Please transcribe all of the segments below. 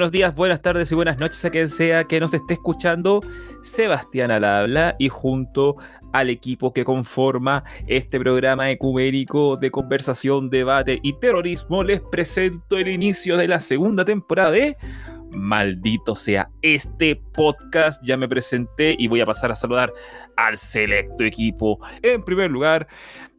Buenos días, buenas tardes y buenas noches a quien sea que nos esté escuchando. Sebastián al habla y junto al equipo que conforma este programa ecumérico de conversación, debate y terrorismo les presento el inicio de la segunda temporada de Maldito sea este podcast. Ya me presenté y voy a pasar a saludar al selecto equipo. En primer lugar,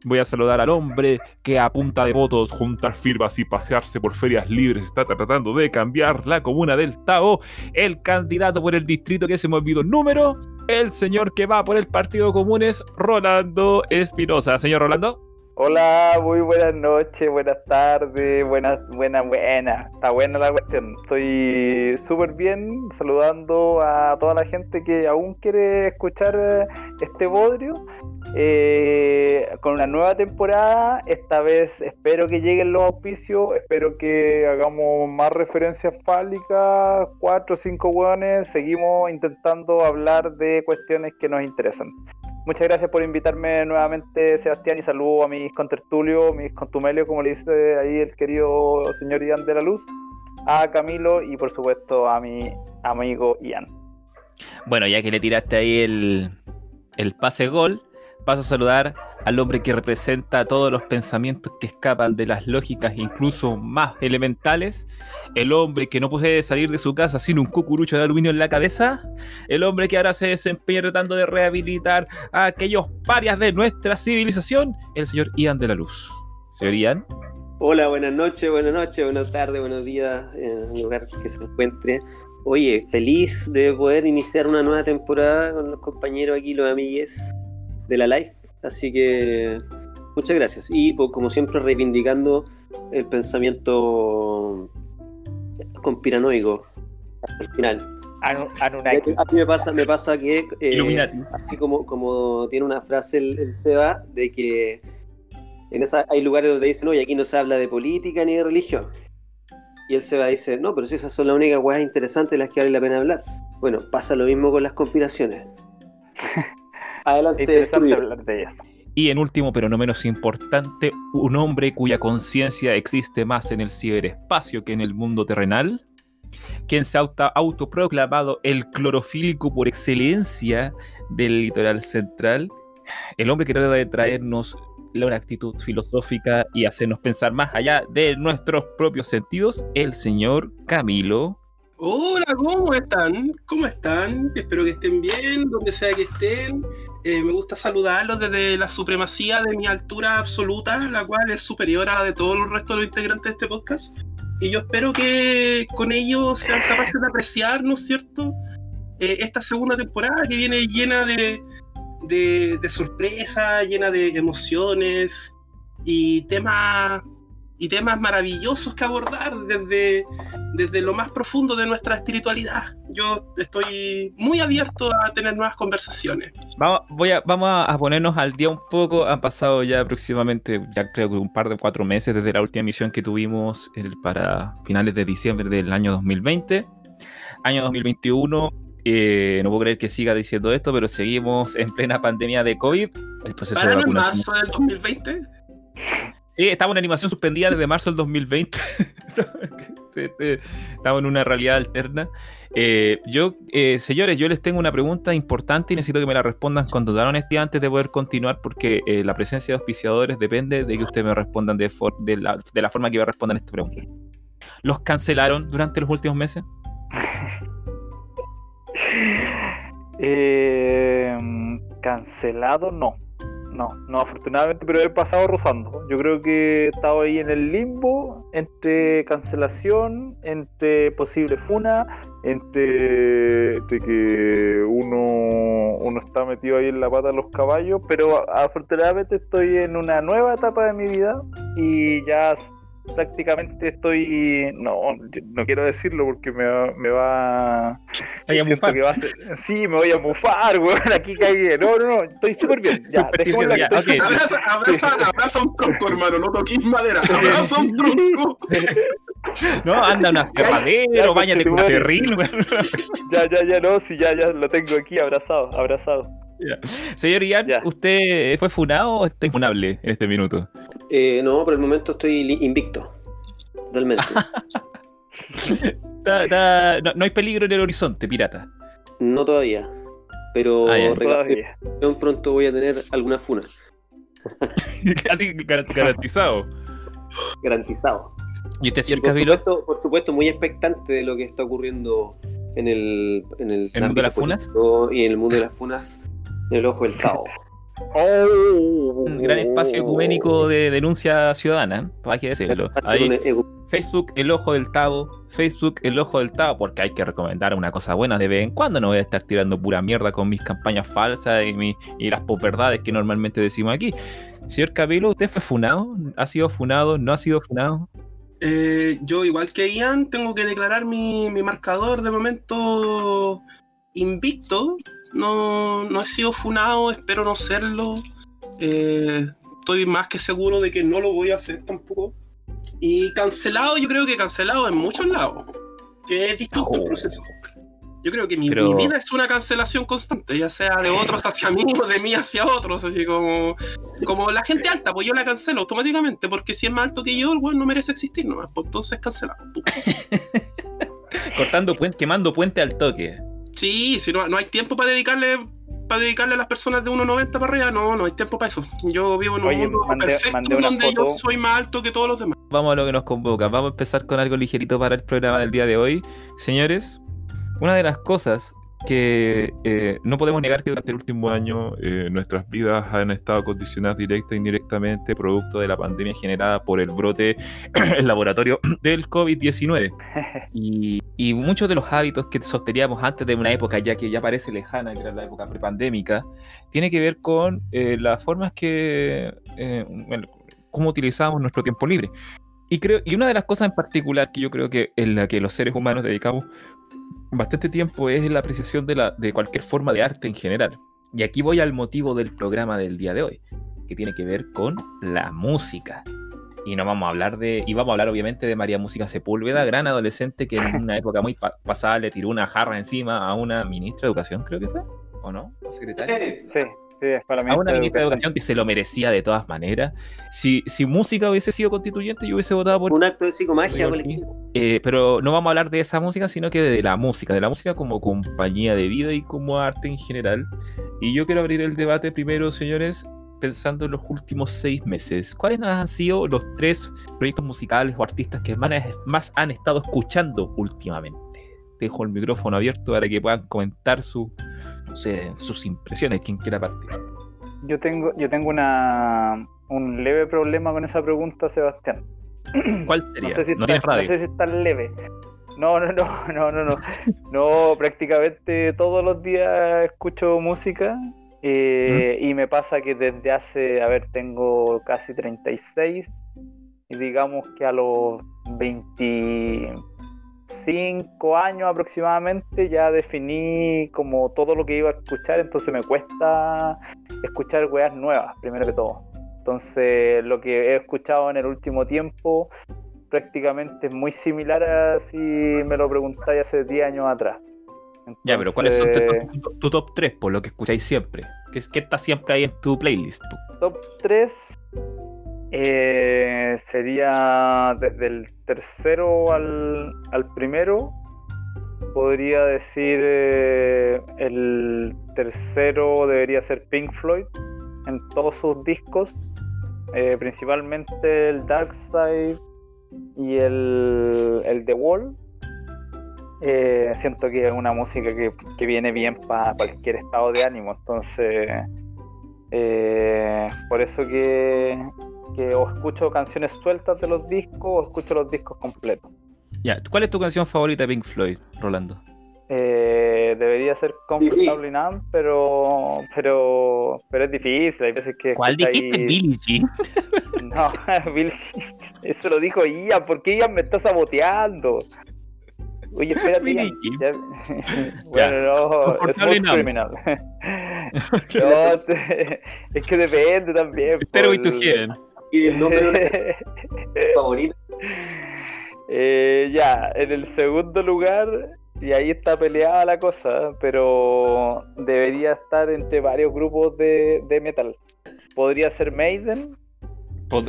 voy a saludar al hombre que a punta de votos, juntar firmas y pasearse por ferias libres está tratando de cambiar la comuna del Tao. El candidato por el distrito que se me olvidó número. El señor que va por el Partido Común es Rolando Espinosa. Señor Rolando. Hola, muy buenas noches, buenas tardes, buenas, buenas, buenas. Está buena la cuestión. Estoy súper bien saludando a toda la gente que aún quiere escuchar eh, este bodrio. Eh, con una nueva temporada, esta vez espero que lleguen los auspicios, espero que hagamos más referencias fálicas, cuatro o cinco hueones, seguimos intentando hablar de cuestiones que nos interesan. Muchas gracias por invitarme nuevamente, Sebastián, y saludo a mis contertulios, mis contumelios, como le dice ahí el querido señor Ian de la Luz, a Camilo y por supuesto a mi amigo Ian. Bueno, ya que le tiraste ahí el, el pase gol, paso a saludar al hombre que representa todos los pensamientos que escapan de las lógicas incluso más elementales, el hombre que no puede salir de su casa sin un cucurucho de aluminio en la cabeza, el hombre que ahora se desempeña tratando de rehabilitar a aquellos parias de nuestra civilización, el señor Ian de la Luz. Señor Ian. Hola, buenas noches, buenas noches, buenas tardes, buenos días, en el lugar que se encuentre. Oye, feliz de poder iniciar una nueva temporada con los compañeros aquí, los amigues de la live. Así que muchas gracias. Y pues, como siempre reivindicando el pensamiento conspiranoico hasta el final. A mí me pasa, me pasa que eh, así como, como tiene una frase el, Seba de que en esa, hay lugares donde dicen, oye, aquí no se habla de política ni de religión. Y el Seba dice, no, pero si esas son las únicas cosas interesantes de las que vale la pena hablar. Bueno, pasa lo mismo con las conspiraciones. Adelante, hablar de ellas. Y en último, pero no menos importante, un hombre cuya conciencia existe más en el ciberespacio que en el mundo terrenal, quien se ha autoproclamado el clorofílico por excelencia del litoral central, el hombre que trata de traernos una actitud filosófica y hacernos pensar más allá de nuestros propios sentidos, el señor Camilo Hola, ¿cómo están? ¿Cómo están? Espero que estén bien, donde sea que estén. Eh, me gusta saludarlos desde la supremacía de mi altura absoluta, la cual es superior a la de todos los restos de los integrantes de este podcast. Y yo espero que con ellos sean capaces de apreciar, ¿no es cierto? Eh, esta segunda temporada que viene llena de, de, de sorpresas, llena de emociones y temas y temas maravillosos que abordar desde, desde lo más profundo de nuestra espiritualidad. Yo estoy muy abierto a tener nuevas conversaciones. Vamos, voy a, vamos a ponernos al día un poco. Han pasado ya aproximadamente, ya creo que un par de cuatro meses desde la última emisión que tuvimos para finales de diciembre del año 2020. Año 2021, eh, no puedo creer que siga diciendo esto, pero seguimos en plena pandemia de COVID. El proceso de marzo del 2020? Sí, estamos en animación suspendida desde marzo del 2020. Este, estamos en una realidad alterna. Eh, yo, eh, señores, yo les tengo una pregunta importante y necesito que me la respondan con total honestidad antes de poder continuar, porque eh, la presencia de auspiciadores depende de que ustedes me respondan de, la, forma que a responder esta pregunta. ¿Los cancelaron durante los últimos meses? cancelado no no, no, afortunadamente, pero he pasado rozando. Yo creo que he estado ahí en el limbo entre cancelación, entre posible funa, entre, que uno, uno está metido ahí en la pata de los caballos, pero afortunadamente estoy en una nueva etapa de mi vida y ya prácticamente estoy. No, no quiero decirlo porque me va. Me va que va a ser, sí, me voy a mufar, weón. Aquí caí. No, no, no, estoy súper bien. Ya, ya, okay. abraza, abraza, abraza, un tronco, hermano. No toquís madera. Abraza un tronco. No, anda un aserradero, bañate con acerrín. Ya, ya, ya, no, sí, ya, ya lo tengo aquí abrazado, abrazado. Señor Ian, ¿usted fue funado o está infunable en este minuto? Eh, no, por el momento estoy invicto. Totalmente. Ta- ta- no, no hay peligro en el horizonte, pirata. No todavía. Pero Ah, ya. Todavía. pronto voy a tener alguna funa. Casi gar- garantizado. Garantizado. ¿Y usted, Y señor por, Cabilo? supuesto, por supuesto, muy expectante de lo que está ocurriendo en el, en el, ¿El mundo de las funas? Y en el mundo de las funas, en el ojo del Tao. Oh. Un gran espacio ecuménico de denuncia ciudadana, hay que decirlo. Ahí, Facebook, el ojo del Tavo. Facebook, el ojo del Tavo, porque hay que recomendar una cosa buena de vez en cuando. No voy a estar tirando pura mierda con mis campañas falsas y, mi- y las posverdades que normalmente decimos aquí. Señor Capelo, ¿usted fue funado? ¿Ha sido funado? ¿No ha sido funado? Eh, yo, igual que Ian, tengo que declarar mi, mi marcador de momento invicto. No, no he sido funado, espero no serlo. Eh, estoy más que seguro de que no lo voy a hacer tampoco. Y cancelado, yo creo que cancelado en muchos lados. Que es distinto el Oh. proceso. Yo creo que mi, Pero- mi vida es una cancelación constante, ya sea de otros hacia mí o de mí hacia otros, así como, como la gente alta, pues yo la cancelo automáticamente, porque si es más alto que yo, el weón no merece existir nomás, pues entonces cancelado. Cortando puente, quemando puente al toque. Sí, si no, no hay tiempo para dedicarle para dedicarle a las personas de 1,90 para arriba, no, no hay tiempo para eso. Yo vivo en un Oye, mundo mandé- perfecto mandé donde yo soy más alto que todos los demás. Vamos a lo que nos convoca. Vamos a empezar con algo ligerito para el programa del día de hoy. Señores, una de las cosas que eh, no podemos negar que durante el último año eh, nuestras vidas han estado condicionadas directa e indirectamente producto de la pandemia generada por el brote en laboratorio del COVID-19. Y, y muchos de los hábitos que sosteníamos antes de una época ya que ya parece lejana, que era la época prepandémica, tiene que ver con eh, las formas que, eh, bueno, cómo utilizábamos nuestro tiempo libre. Y, creo, y una de las cosas en particular que yo creo que en la que los seres humanos dedicamos bastante tiempo es la apreciación de, la, de cualquier forma de arte en general. Y aquí voy al motivo del programa del día de hoy, que tiene que ver con la música. Y no vamos a hablar de, y vamos a hablar obviamente de María Música Sepúlveda, gran adolescente que en una época muy pa- pasada le tiró una jarra encima a una ministra de educación, creo que fue, ¿o no? ¿O secretaria? Sí, sí, es para la a una ministra de educación que se lo merecía de todas maneras. Si, si música hubiese sido constituyente, yo hubiese votado por Un acto de psicomagia colectiva. eh, pero no vamos a hablar de esa música, sino que de la música, de la música como compañía de vida y como arte en general. Y yo quiero abrir el debate primero, señores, pensando en los últimos seis meses. ¿Cuáles han sido los tres proyectos musicales o artistas que más, han estado escuchando últimamente? Dejo el micrófono abierto para que puedan comentar su, sé, sus impresiones, quien quiera partir. Yo tengo, yo tengo una, un leve problema con esa pregunta, Sebastián. ¿Cuál sería? No sé si, no está, sé si es tan leve. No, no, no, no, no, no. No, prácticamente todos los días escucho música eh, y me pasa que desde hace, a ver, tengo casi 36 y digamos que a los 25 años aproximadamente ya definí como todo lo que iba a escuchar, entonces me cuesta escuchar weas nuevas, primero que todo. Entonces, lo que he escuchado en el último tiempo prácticamente es muy similar a si me lo preguntáis hace 10 años atrás. Ya, pero ¿cuáles son tu, tu- tu top 3 por lo que escucháis siempre? ¿Qué, es- qué está siempre ahí en tu playlist? top 3 eh, sería desde el tercero al, primero. Podría decir eh, el tercero debería ser Pink Floyd en todos sus discos, eh, principalmente el Dark Side y el, el The Wall. Eh, siento que es una música que, que viene bien para cualquier estado de ánimo, entonces eh, por eso que, que o escucho canciones sueltas de los discos o escucho los discos completos. Ya, ¿cuál es tu canción favorita de Pink Floyd, Rolando? Eh, debería ser Comfortable Numb, pero, pero, pero es difícil. Hay veces que. ¿Cuál dijiste? Billie Jean. No, Bill, eso lo dijo Ian. ¿Por qué Ian me está saboteando? Oye, espérate. Ian. Ya- bueno, no, Smooth Numb. Criminal. No, te- es que depende también. To por- Heaven. Y el nombre de favorito. Eh, ya, en el segundo lugar, y ahí está peleada la cosa, pero debería estar entre varios grupos de, de metal. Podría ser Maiden,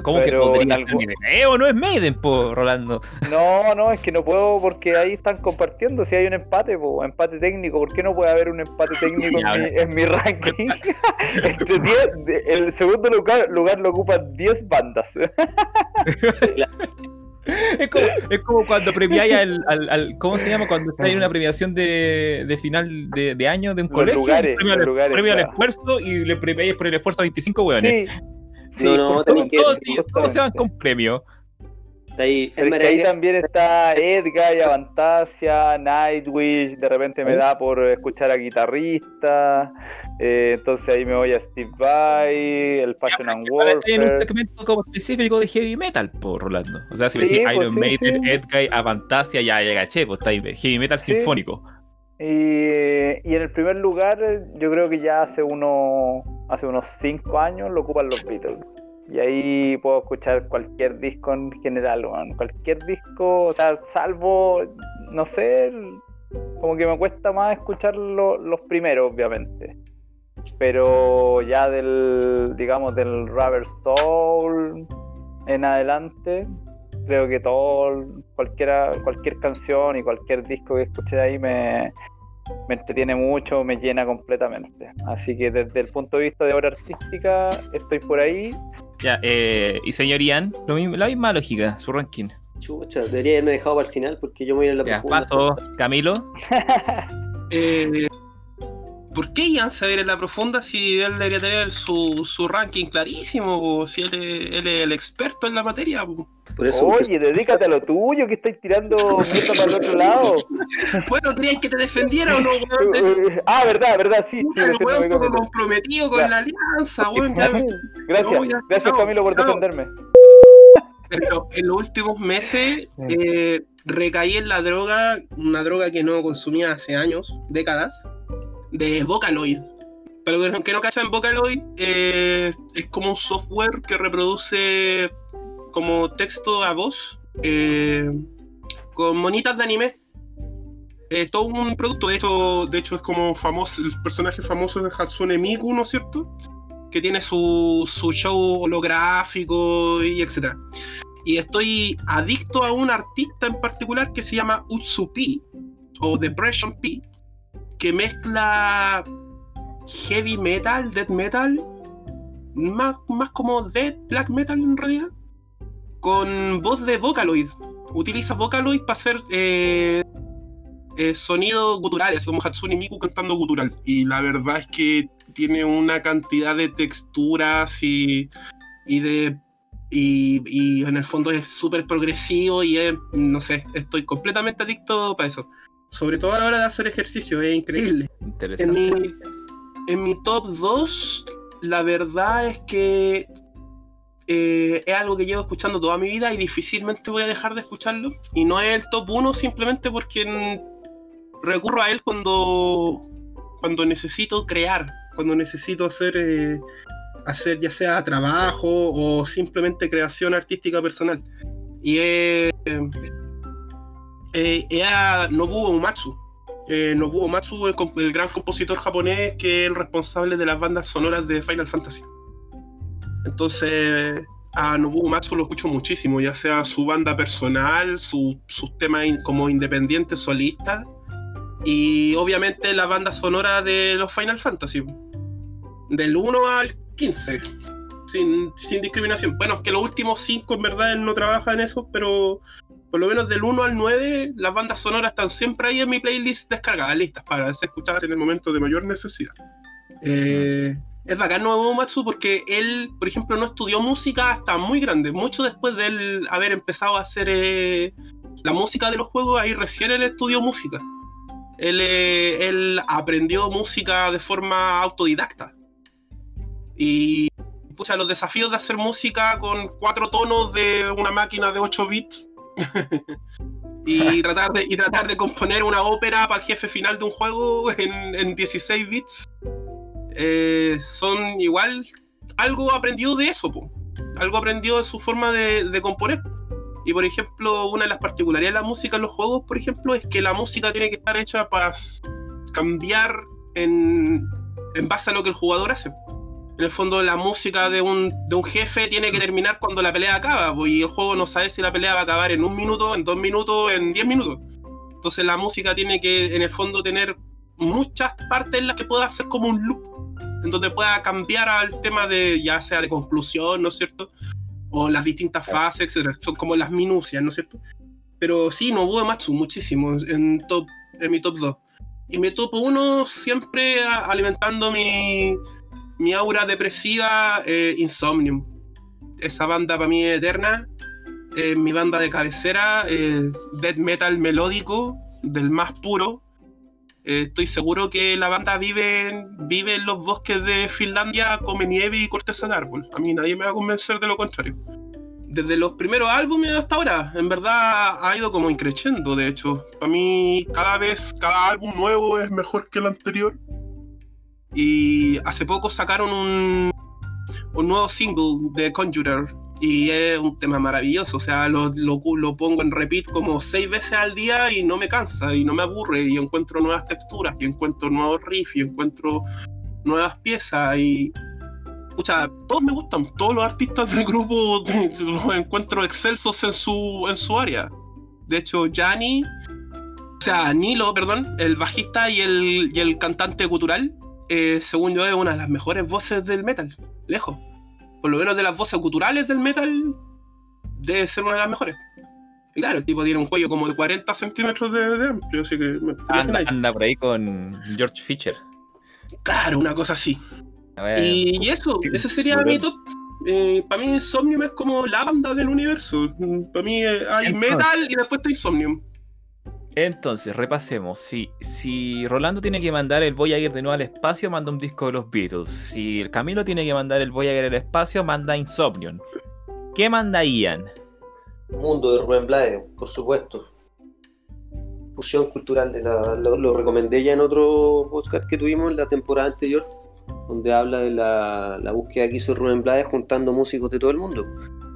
¿Cómo que Pero podría estar algún- Maiden? Eh, o no es Maiden, po, Rolando. No, no, es que no puedo porque ahí están compartiendo. Si hay un empate, po, empate técnico, ¿por qué no puede haber un empate técnico en mi, en mi ranking? Entre 10, de- el segundo lugar, lugar lo ocupan 10 bandas. Es como, es como cuando premiáis al, al, al- ¿Cómo se llama? Cuando está en una premiación de, de final de, de año de un Los colegio. lugares, premio, al, lugares, premio al claro. esfuerzo y le premiáis por el esfuerzo a 25 hueones. Sí. Sí, No, que- Todos, se van con premio. Ahí. Es que también está Edgar, Avantasia, Nightwish, de repente me da por escuchar a guitarristas, eh, entonces ahí me voy a Steve Vai, el Passion and estoy en un Warfare. segmento como específico de heavy metal, por Rolando. O sea, si me Sí, decís pues, Iron sí, Maiden, sí. Edguy, Avantasia, ya llega, che, pues está ahí, heavy metal Sí. sinfónico. Y, en el primer lugar, yo creo que ya hace, uno, hace unos 5 años lo ocupan los Beatles. Y ahí puedo escuchar cualquier disco en general. Cualquier disco, o sea, salvo, no sé, como que me cuesta más escuchar lo- los primeros, obviamente. Pero ya del, digamos, del Rubber Soul en adelante, creo que todo, cualquiera, cualquier canción y cualquier disco que escuche de ahí me, me entretiene mucho, me llena completamente. Así que desde el punto de vista de obra artística, estoy por ahí. Ya, eh, y señor Ian, lo mismo- la misma lógica, su ranking. Chucha, debería haberme dejado para el final porque yo me voy a ir a la Ya, profunda. paso, Camilo. Eh, ¿Por qué Ian se va a ir en la profunda si él debería tener su, su ranking clarísimo? O si él es, él es el experto en la materia. po? Por eso, Oye, dedícate a lo tuyo, que estáis tirando mierda para el otro lado. Bueno, ¿creías que te defendiera o no, weón? De- ah, verdad, verdad, sí. sí, Puta, el no weón me poco comprometido con Ya. la alianza, weón. ya- Gracias, No, ya, gracias Camilo por defenderme. En, lo- en los últimos meses eh, recaí en la droga, una droga que no consumía hace años, décadas, de Vocaloid. Pero que no cachan Vocaloid, eh, es como un software que reproduce como texto a voz eh, con monitas de anime. Es todo un producto, de hecho, de hecho es como famoso, el personaje famoso de Hatsune Miku, ¿no es cierto? Que tiene su, su show holográfico y etcétera. Y estoy adicto a un artista en particular que se llama Utsupi o Depression P, que mezcla heavy metal, death metal, más, más como death black metal en realidad, con voz de Vocaloid. Utiliza Vocaloid para hacer eh, eh, sonidos guturales, como Hatsune Miku cantando gutural. Y la verdad es que tiene una cantidad de texturas y, y de y, y en el fondo es súper progresivo y es, no sé, estoy completamente adicto para eso. Sobre todo a la hora de hacer ejercicio, es increíble. En Interesante. mi, en mi top 2, la verdad es que eh, es algo que llevo escuchando toda mi vida y difícilmente voy a dejar de escucharlo. Y no es el top 1 simplemente porque recurro a él cuando, cuando necesito crear, cuando necesito hacer, eh, hacer ya sea trabajo o simplemente creación artística personal. Y es eh, es a Nobuo Uematsu. Eh, Nobuo Uematsu, el, el gran compositor japonés que es el responsable de las bandas sonoras de Final Fantasy. Entonces, a Nobuo Uematsu lo escucho muchísimo, ya sea su banda personal, su- sus temas como independientes, solistas, y obviamente la banda sonora de los Final Fantasy. Del 1 al 15, sin, discriminación. Bueno, es que los últimos 5 en verdad no trabaja en eso, pero por lo menos del 1 al 9, las bandas sonoras están siempre ahí en mi playlist descargadas, listas para ser escuchadas en el momento de mayor necesidad. Eh, es bacán Nobuo Matsu porque él, por ejemplo, no estudió música hasta muy grande, mucho después de él haber empezado a hacer eh, la música de los juegos, ahí recién él estudió música. Él, eh, él aprendió música de forma autodidacta. Y pucha, los desafíos de hacer música con cuatro tonos de una máquina de 8 bits y, tratar de, y tratar de componer una ópera para el jefe final de un juego en, en 16 bits eh, son igual algo aprendió de eso, po. algo aprendió de su forma de, de componer. Y por ejemplo, una de las particularidades de la música en los juegos, por ejemplo, es que la música tiene que estar hecha para cambiar en, en base a lo que el jugador hace. En el fondo, la música de un, de un jefe tiene que terminar cuando la pelea acaba, pues, y el juego no sabe si la pelea va a acabar en un minuto, en dos minutos, en diez minutos. Entonces la música tiene que, en el fondo, tener muchas partes en las que pueda hacer como un loop, en donde pueda cambiar al tema de, ya sea de conclusión, ¿no es cierto? O las distintas fases, etc. Son como las minucias, ¿no es cierto? Pero sí, Nobuo Matsu, muchísimo, en, top, en mi top 2. Y mi top 1 siempre alimentando mi, mi aura depresiva, eh, Insomnium. Esa banda para mí es eterna. Eh, mi banda de cabecera, eh, death metal melódico, del más puro. Eh, estoy seguro que la banda vive, vive en los bosques de Finlandia, come nieve y corteza de árbol. A mí nadie me va a convencer de lo contrario. Desde los primeros álbumes hasta ahora, en verdad ha ido como increciendo, de hecho. Para mí, cada vez, cada álbum nuevo es mejor que el anterior. Y hace poco sacaron un, un nuevo single de Conjurer, y es un tema maravilloso, o sea, lo, lo, lo, pongo en repeat como seis veces al día y no me cansa y no me aburre y encuentro nuevas texturas y encuentro nuevos riffs y encuentro nuevas piezas y... O sea, todos me gustan, todos los artistas del grupo los encuentro excelsos en su, en su área. De hecho, Gianni, o sea, Nilo, perdón, el bajista y el, y el cantante cultural, eh, según yo, es una de las mejores voces del metal, lejos por lo menos de las voces culturales del metal, debe ser una de las mejores. Y claro, el tipo tiene un cuello como de 40 centímetros de, amplio, así que... Anda, anda, por ahí con George Fisher. Claro, una cosa así. y, eso, ese sería mi top. Eh, para mí Insomnium es como la banda del universo. Para mí eh, hay metal y después está Insomnium. Entonces, repasemos. Si, si Rolando tiene que mandar el Voyager de nuevo al espacio, manda un disco de los Beatles. Si el Camilo tiene que mandar el Voyager al espacio, manda Insomnium. ¿Qué manda Ian? Mundo de Rubén Blades, por supuesto. Fusión cultural de la, lo, recomendé ya en otro podcast que tuvimos en la temporada anterior, donde habla de la, la búsqueda que hizo Rubén Blades juntando músicos de todo el mundo.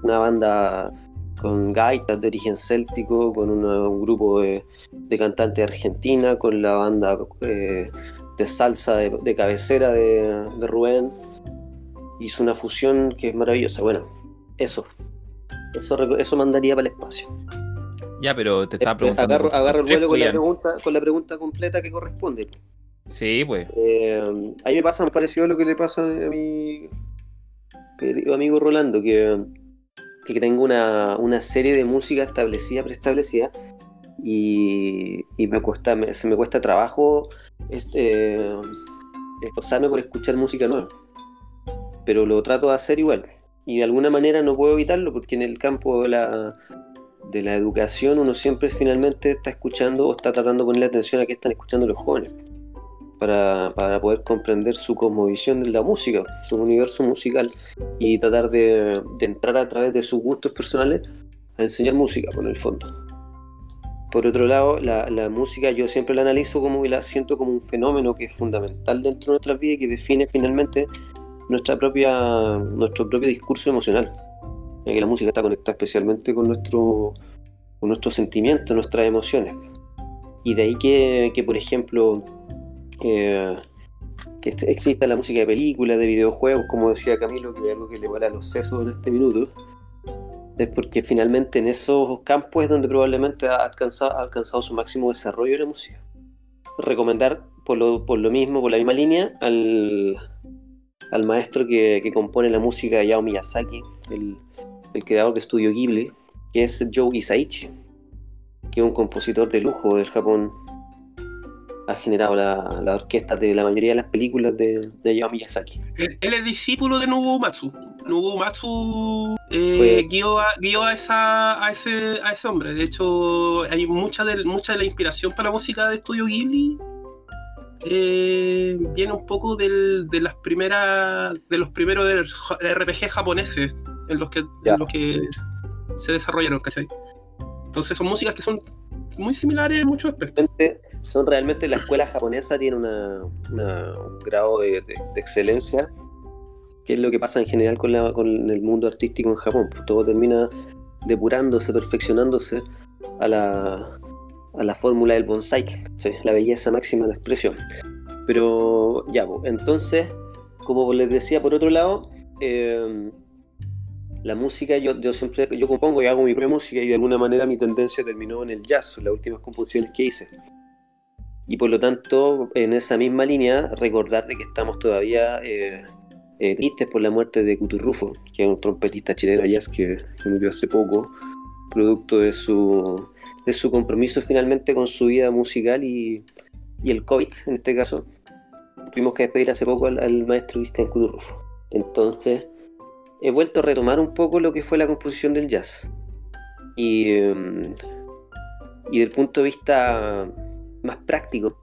Una banda con gaitas de origen céltico, con un grupo de, de cantantes de Argentina, con la banda eh, de salsa de, cabecera de, Rubén. Hizo una fusión que es maravillosa. Bueno, eso. Eso, eso mandaría para el espacio. Ya, pero te estaba eh, preguntando. Agarro, el vuelo con la, pregunta, con la pregunta completa que corresponde. Sí, pues. Eh, a mí me pasa, me pareció lo que le pasa a mi querido amigo Rolando, que que tengo una, una serie de música establecida, preestablecida, y, y me cuesta, se me cuesta trabajo este, esforzarme por escuchar música nueva. Pero lo trato de hacer igual. Y de alguna manera no puedo evitarlo porque en el campo de la, de la educación uno siempre finalmente está escuchando o está tratando de ponerle atención a qué están escuchando los jóvenes para, para, poder comprender su cosmovisión de la música, su universo musical y tratar de, entrar a través de sus gustos personales a enseñar música, por el fondo. Por otro lado, la, la, música yo siempre la analizo como y la siento como un fenómeno que es fundamental dentro de nuestras vidas y que define finalmente nuestra propia, nuestro propio discurso emocional. Ya que la música está conectada especialmente con nuestro, con nuestros sentimientos, nuestras emociones. Y de ahí que, que por ejemplo, que exista la música de películas, de videojuegos, como decía Camilo, que es algo que le a los sesos en este minuto, es porque finalmente en esos campos es donde probablemente ha alcanzado, alcanzado su máximo desarrollo de la música. Recomendar por lo, por lo mismo, por la misma línea, al, al maestro que, que, compone la música de Hayao Miyazaki, el, el creador de Studio Ghibli, que es Joe Isaichi, que es un compositor de lujo del Japón ha generado la, la, orquesta de la mayoría de las películas de, de Hayao Miyazaki. Él, es discípulo de Nobuo Matsu. Nobuo Matsu eh, guió, a, guió a, esa, a, ese, a ese hombre. De hecho, hay mucha de, mucha de la inspiración para la música de Estudio Ghibli eh, viene un poco del, de las primeras de los primeros RPG japoneses en los que, en los que se desarrollaron, ¿cachai? Entonces son músicas que son muy similares en muchos aspectos. Son realmente la escuela japonesa tiene una, un grado de, excelencia, que es lo que pasa en general con, la, con el mundo artístico en Japón. Pues todo termina depurándose, perfeccionándose a la, a la fórmula del bonsai, la belleza máxima de expresión. Pero ya, pues, entonces, como les decía, por otro lado, eh, la música, yo, yo siempre yo compongo y hago mi propia música y de alguna manera mi tendencia terminó en el jazz, las últimas composiciones que hice. Y por lo tanto, en esa misma línea, recordar de que estamos todavía eh, eh, tristes por la muerte de Cuturrufo, que es un trompetista chileno jazz que, que murió hace poco, producto de su, de su compromiso finalmente con su vida musical y, y el COVID en este caso. Tuvimos que despedir hace poco al, al maestro Cristian Cuturrufo. Entonces, he vuelto a retomar un poco lo que fue la composición del jazz. Y, eh, y del punto de vista más práctico,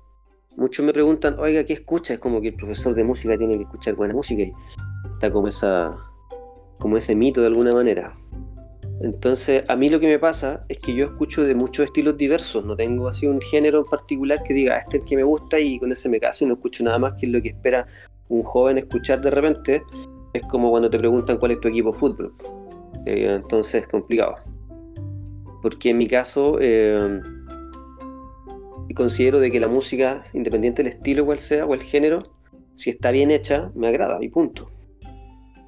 muchos me preguntan, oiga, ¿qué escucha? Es como que el profesor de música tiene que escuchar buena música y está como, esa, como ese mito de alguna manera. Entonces, a mí lo que me pasa es que yo escucho de muchos estilos diversos, no tengo así un género particular que diga, este es el que me gusta y con ese me caso y no escucho nada más que lo que espera un joven escuchar de repente. Es como cuando te preguntan cuál es tu equipo de fútbol. Eh, entonces es complicado. Porque en mi caso eh, considero de que la música, independiente del estilo cual sea o el género, si está bien hecha, me agrada y punto.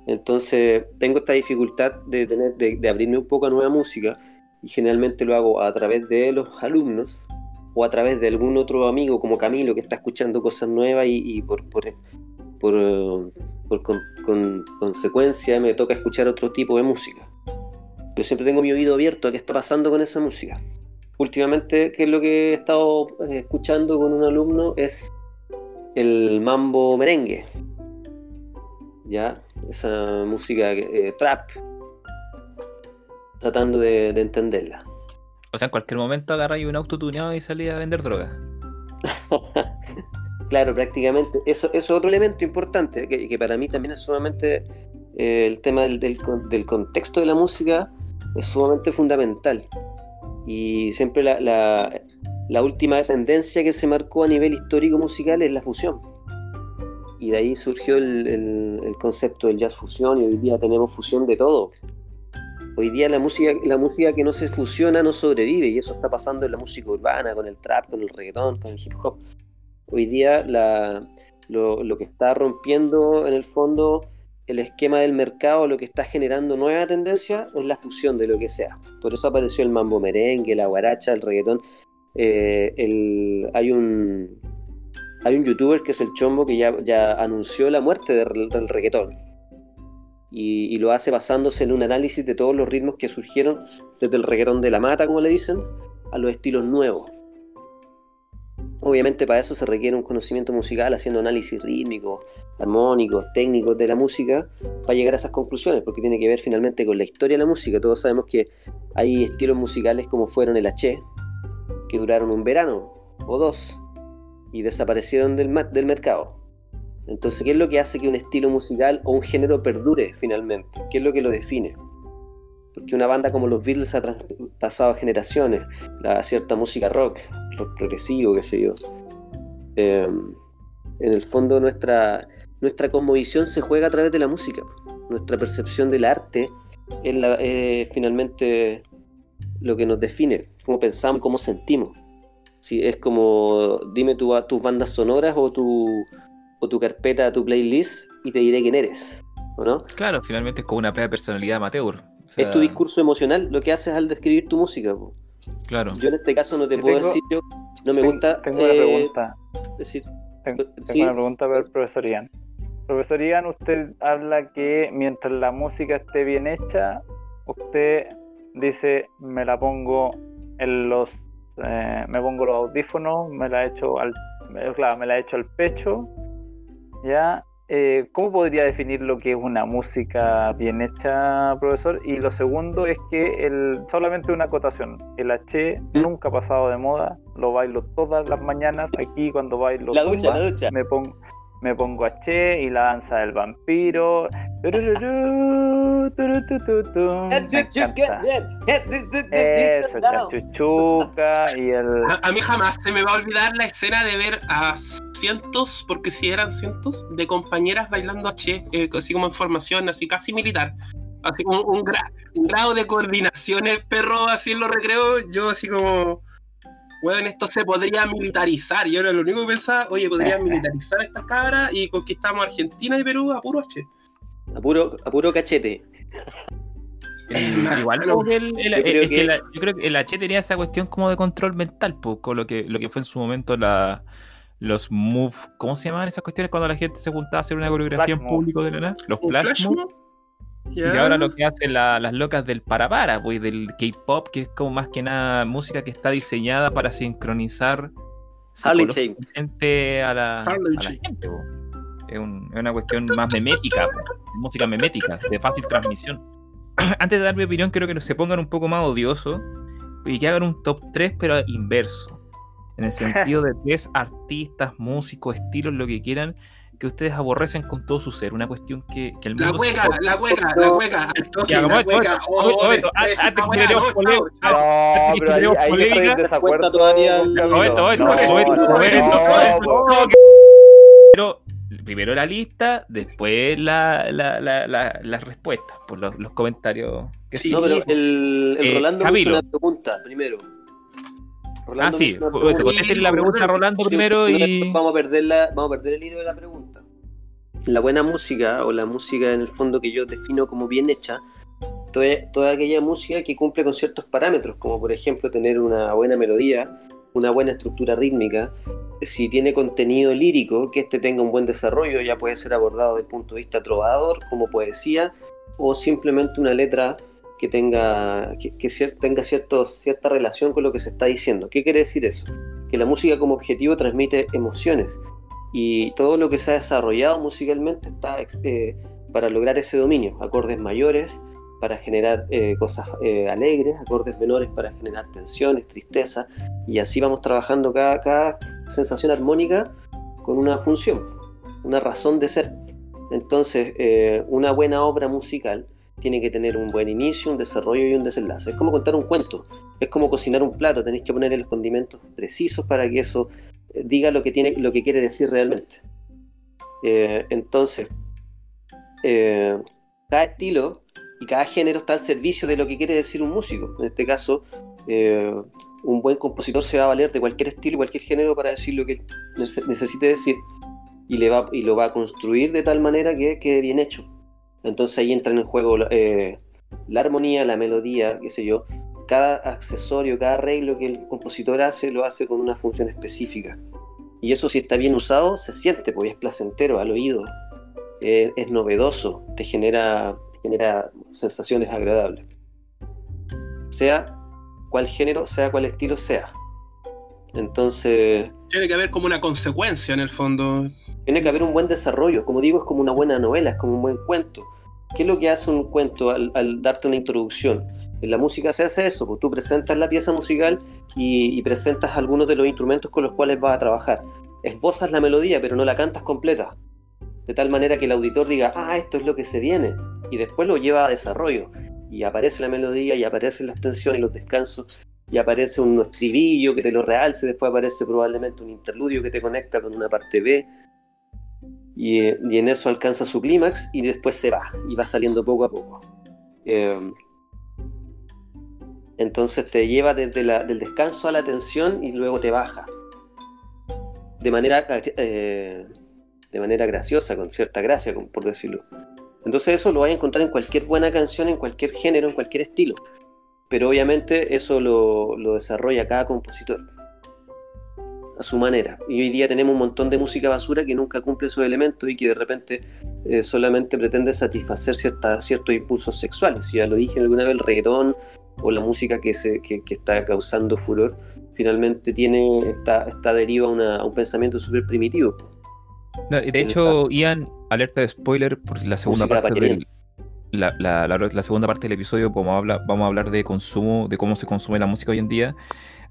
Entonces tengo esta dificultad de, tener, de, abrirme un poco a nueva música y generalmente lo hago a través de los alumnos o a través de algún otro amigo como Camilo que está escuchando cosas nuevas y, por, por, por con, con, consecuencia me toca escuchar otro tipo de música. Yo siempre tengo mi oído abierto a qué está pasando con esa música. Últimamente, ¿qué es lo que he estado eh, escuchando con un alumno? Es el mambo merengue. ¿Ya? Esa música eh, trap. Tratando de, de entenderla. O sea, en cualquier momento agarra un auto tuneado y salí a vender droga. Claro, prácticamente. Eso, es otro elemento importante, que, para mí también es sumamente eh, el tema del, del, contexto de la música es sumamente fundamental. Y siempre la, la, última tendencia que se marcó a nivel histórico musical es la fusión. Y de ahí surgió el, el, el concepto del jazz fusión y hoy día tenemos fusión de todo. Hoy día la música, la música que no se fusiona no sobrevive y eso está pasando en la música urbana, con el trap, con el reggaetón, con el hip hop hoy día la, lo, que está rompiendo en el fondo el esquema del mercado, lo que está generando nueva tendencia es la fusión de lo que sea. Por eso apareció el mambo merengue, la guaracha, el reggaetón. Eh, el, hay un hay un youtuber que es el Chombo que ya, ya anunció la muerte del, del reggaetón. Y, y, lo hace basándose en un análisis de todos los ritmos que surgieron desde el reggaetón de la mata, como le dicen, a los estilos nuevos. Obviamente para eso se requiere un conocimiento musical haciendo análisis rítmicos, armónicos, técnicos de la música para llegar a esas conclusiones, porque tiene que ver finalmente con la historia de la música. Todos sabemos que hay estilos musicales como fueron el H, que duraron un verano o dos y desaparecieron del, del mercado. Entonces, ¿qué es lo que hace que un estilo musical o un género perdure finalmente? ¿Qué es lo que lo define? Porque una banda como los Beatles ha pasado generaciones, la cierta música rock, rock progresivo, qué sé yo. Eh, en el fondo nuestra, nuestra cosmovisión se juega a través de la música. Nuestra percepción del arte es, la, finalmente lo que nos define, cómo pensamos, cómo sentimos. Si es como, dime tu, tus bandas sonoras o tu, o tu carpeta, tu playlist y te diré quién eres, ¿o no? Claro, finalmente es como una propia personalidad amateur. O sea... Es tu discurso emocional lo que haces al describir tu música. Po. Claro. Yo en este caso no te puedo tengo, decir, yo no me tengo, gusta. Tengo una eh, pregunta. Decir, tengo, tengo sí. una pregunta para el profesor Ian. Profesor Ian, usted habla que mientras la música esté bien hecha, usted dice, me la pongo en los, eh, me pongo los audífonos, me la echo al, claro, me la echo al pecho, ya, eh, ¿Cómo podría definir lo que es una música bien hecha, profesor? Y lo segundo es que el, solamente una acotación. El H ¿Mm? nunca ha pasado de moda, lo bailo todas las mañanas. Aquí cuando bailo la ducha, tumba, la ducha. Me, pongo, me pongo H y la danza del vampiro. Eso, chachuchuca y el... A, a, mí jamás se me va a olvidar la escena de ver a cientos, porque si eran cientos, de compañeras bailando H, eh, así como en formación, así casi militar. Así un, un, gra un, grado de coordinación el perro así en los recreos, yo así como... Weón, esto se podría militarizar. Yo era lo único que pensaba, oye, podrían militarizar estas cabras y conquistamos Argentina y Perú a puro H. A puro, a puro cachete. El- igual Bueno, como que el, el- yo creo es que que- la- yo creo que el H tenía esa cuestión como de control mental, pues, con lo que, lo que fue en su momento la, los move, ¿cómo se llamaban esas cuestiones cuando la gente se juntaba a hacer una coreografía en público de la nada? Los ¿Un flash, flash Y ahora lo que hacen la- las locas del para para, pues, del K-pop, que es como más que nada música que está diseñada para sincronizar Harley psicológicamente a la, Harley a la James. gente. Es, un- es una cuestión más memética, música memética, de fácil transmisión. Antes de dar mi opinión, quiero que se pongan un poco más odiosos y que hagan un top 3, pero inverso. En el sentido de tres artistas, músicos, estilos, lo que quieran, que ustedes aborrecen con todo su ser. Una cuestión que, que el La mundo se hueca, la hueca, la hueca, al toque, Ya, la hueca. Pero primero la lista, después la, la, la, la- las respuestas, por los, los comentarios. Que Sí, No, pero el, el Eh, Rolando me Camilo. hizo una pregunta primero. Ah, Rolando sí, pues, la pregunta a Rolando Sí, primero y. Vamos a, perder la, vamos a perder el hilo de la pregunta. La buena música, o la música en el fondo que yo defino como bien hecha, toda, toda aquella música que cumple con ciertos parámetros, como por ejemplo tener una buena melodía, una buena estructura rítmica, si tiene contenido lírico, que este tenga un buen desarrollo, ya puede ser abordado desde el punto de vista trovador, como poesía, o simplemente una letra que tenga, que, tenga cierto, cierta relación con lo que se está diciendo. ¿Qué quiere decir eso? Que la música como objetivo transmite emociones y todo lo que se ha desarrollado musicalmente está eh, para lograr ese dominio, acordes mayores para generar eh, cosas eh, alegres, acordes menores para generar tensiones, tristeza, y así vamos trabajando cada, cada sensación armónica con una función, una razón de ser. Entonces, una buena obra musical tiene que tener un buen inicio, un desarrollo y un desenlace. Es como contar un cuento, es como cocinar un plato, tenéis que ponerle los condimentos precisos para que eso eh, diga lo que, tiene, lo que quiere decir realmente. Eh, entonces, eh, cada estilo y cada género está al servicio de lo que quiere decir un músico. En este caso, un buen compositor se va a valer de cualquier estilo, cualquier género para decir lo que nece- necesite decir y, le va, y lo va a construir de tal manera que quede bien hecho. Entonces ahí entra en juego eh, la armonía, la melodía, qué sé yo. Cada accesorio, cada arreglo que el compositor hace, lo hace con una función específica. Y eso si está bien usado, se siente, porque es placentero al oído, eh, es novedoso, te genera, te genera sensaciones agradables. Sea cual género, sea cual estilo sea. Entonces, Tiene que haber como una consecuencia en el fondo. Tiene que haber un buen desarrollo. Como digo, es como una buena novela, es como un buen cuento. ¿Qué es lo que hace un cuento al, darte una introducción? En la música se hace eso, pues tú presentas la pieza musical y, y presentas algunos de los instrumentos con los cuales vas a trabajar. Esbozas la melodía, pero no la cantas completa. De tal manera que el auditor diga, ah, esto es lo que se viene. Y después lo lleva a desarrollo. Y aparece la melodía, y aparecen las tensiones los descansos, y aparece un estribillo que te lo realce, después aparece probablemente un interludio que te conecta con una parte B, y, en eso alcanza su clímax y después se va, y va saliendo poco a poco. Eh, entonces te lleva desde la- del descanso a la tensión y luego te baja. De manera, eh, de manera graciosa, con cierta gracia, por decirlo. Entonces eso lo vas a encontrar en cualquier buena canción, en cualquier género, en cualquier estilo. Pero obviamente eso lo desarrolla cada compositor a su manera. Y hoy día tenemos un montón de música basura que nunca cumple esos elementos y que de repente eh, solamente pretende satisfacer cierta- ciertos impulsos sexuales. Ya lo dije alguna vez, el reggaetón o la música que, se, que, que está causando furor, finalmente tiene, está, está deriva a, una- a un pensamiento súper primitivo. No, de hecho, Ian, alerta de spoiler, por la segunda Música parte del, la, la- la- la segunda parte del episodio vamos a hablar, vamos a hablar de consumo, de cómo se consume la música hoy en día.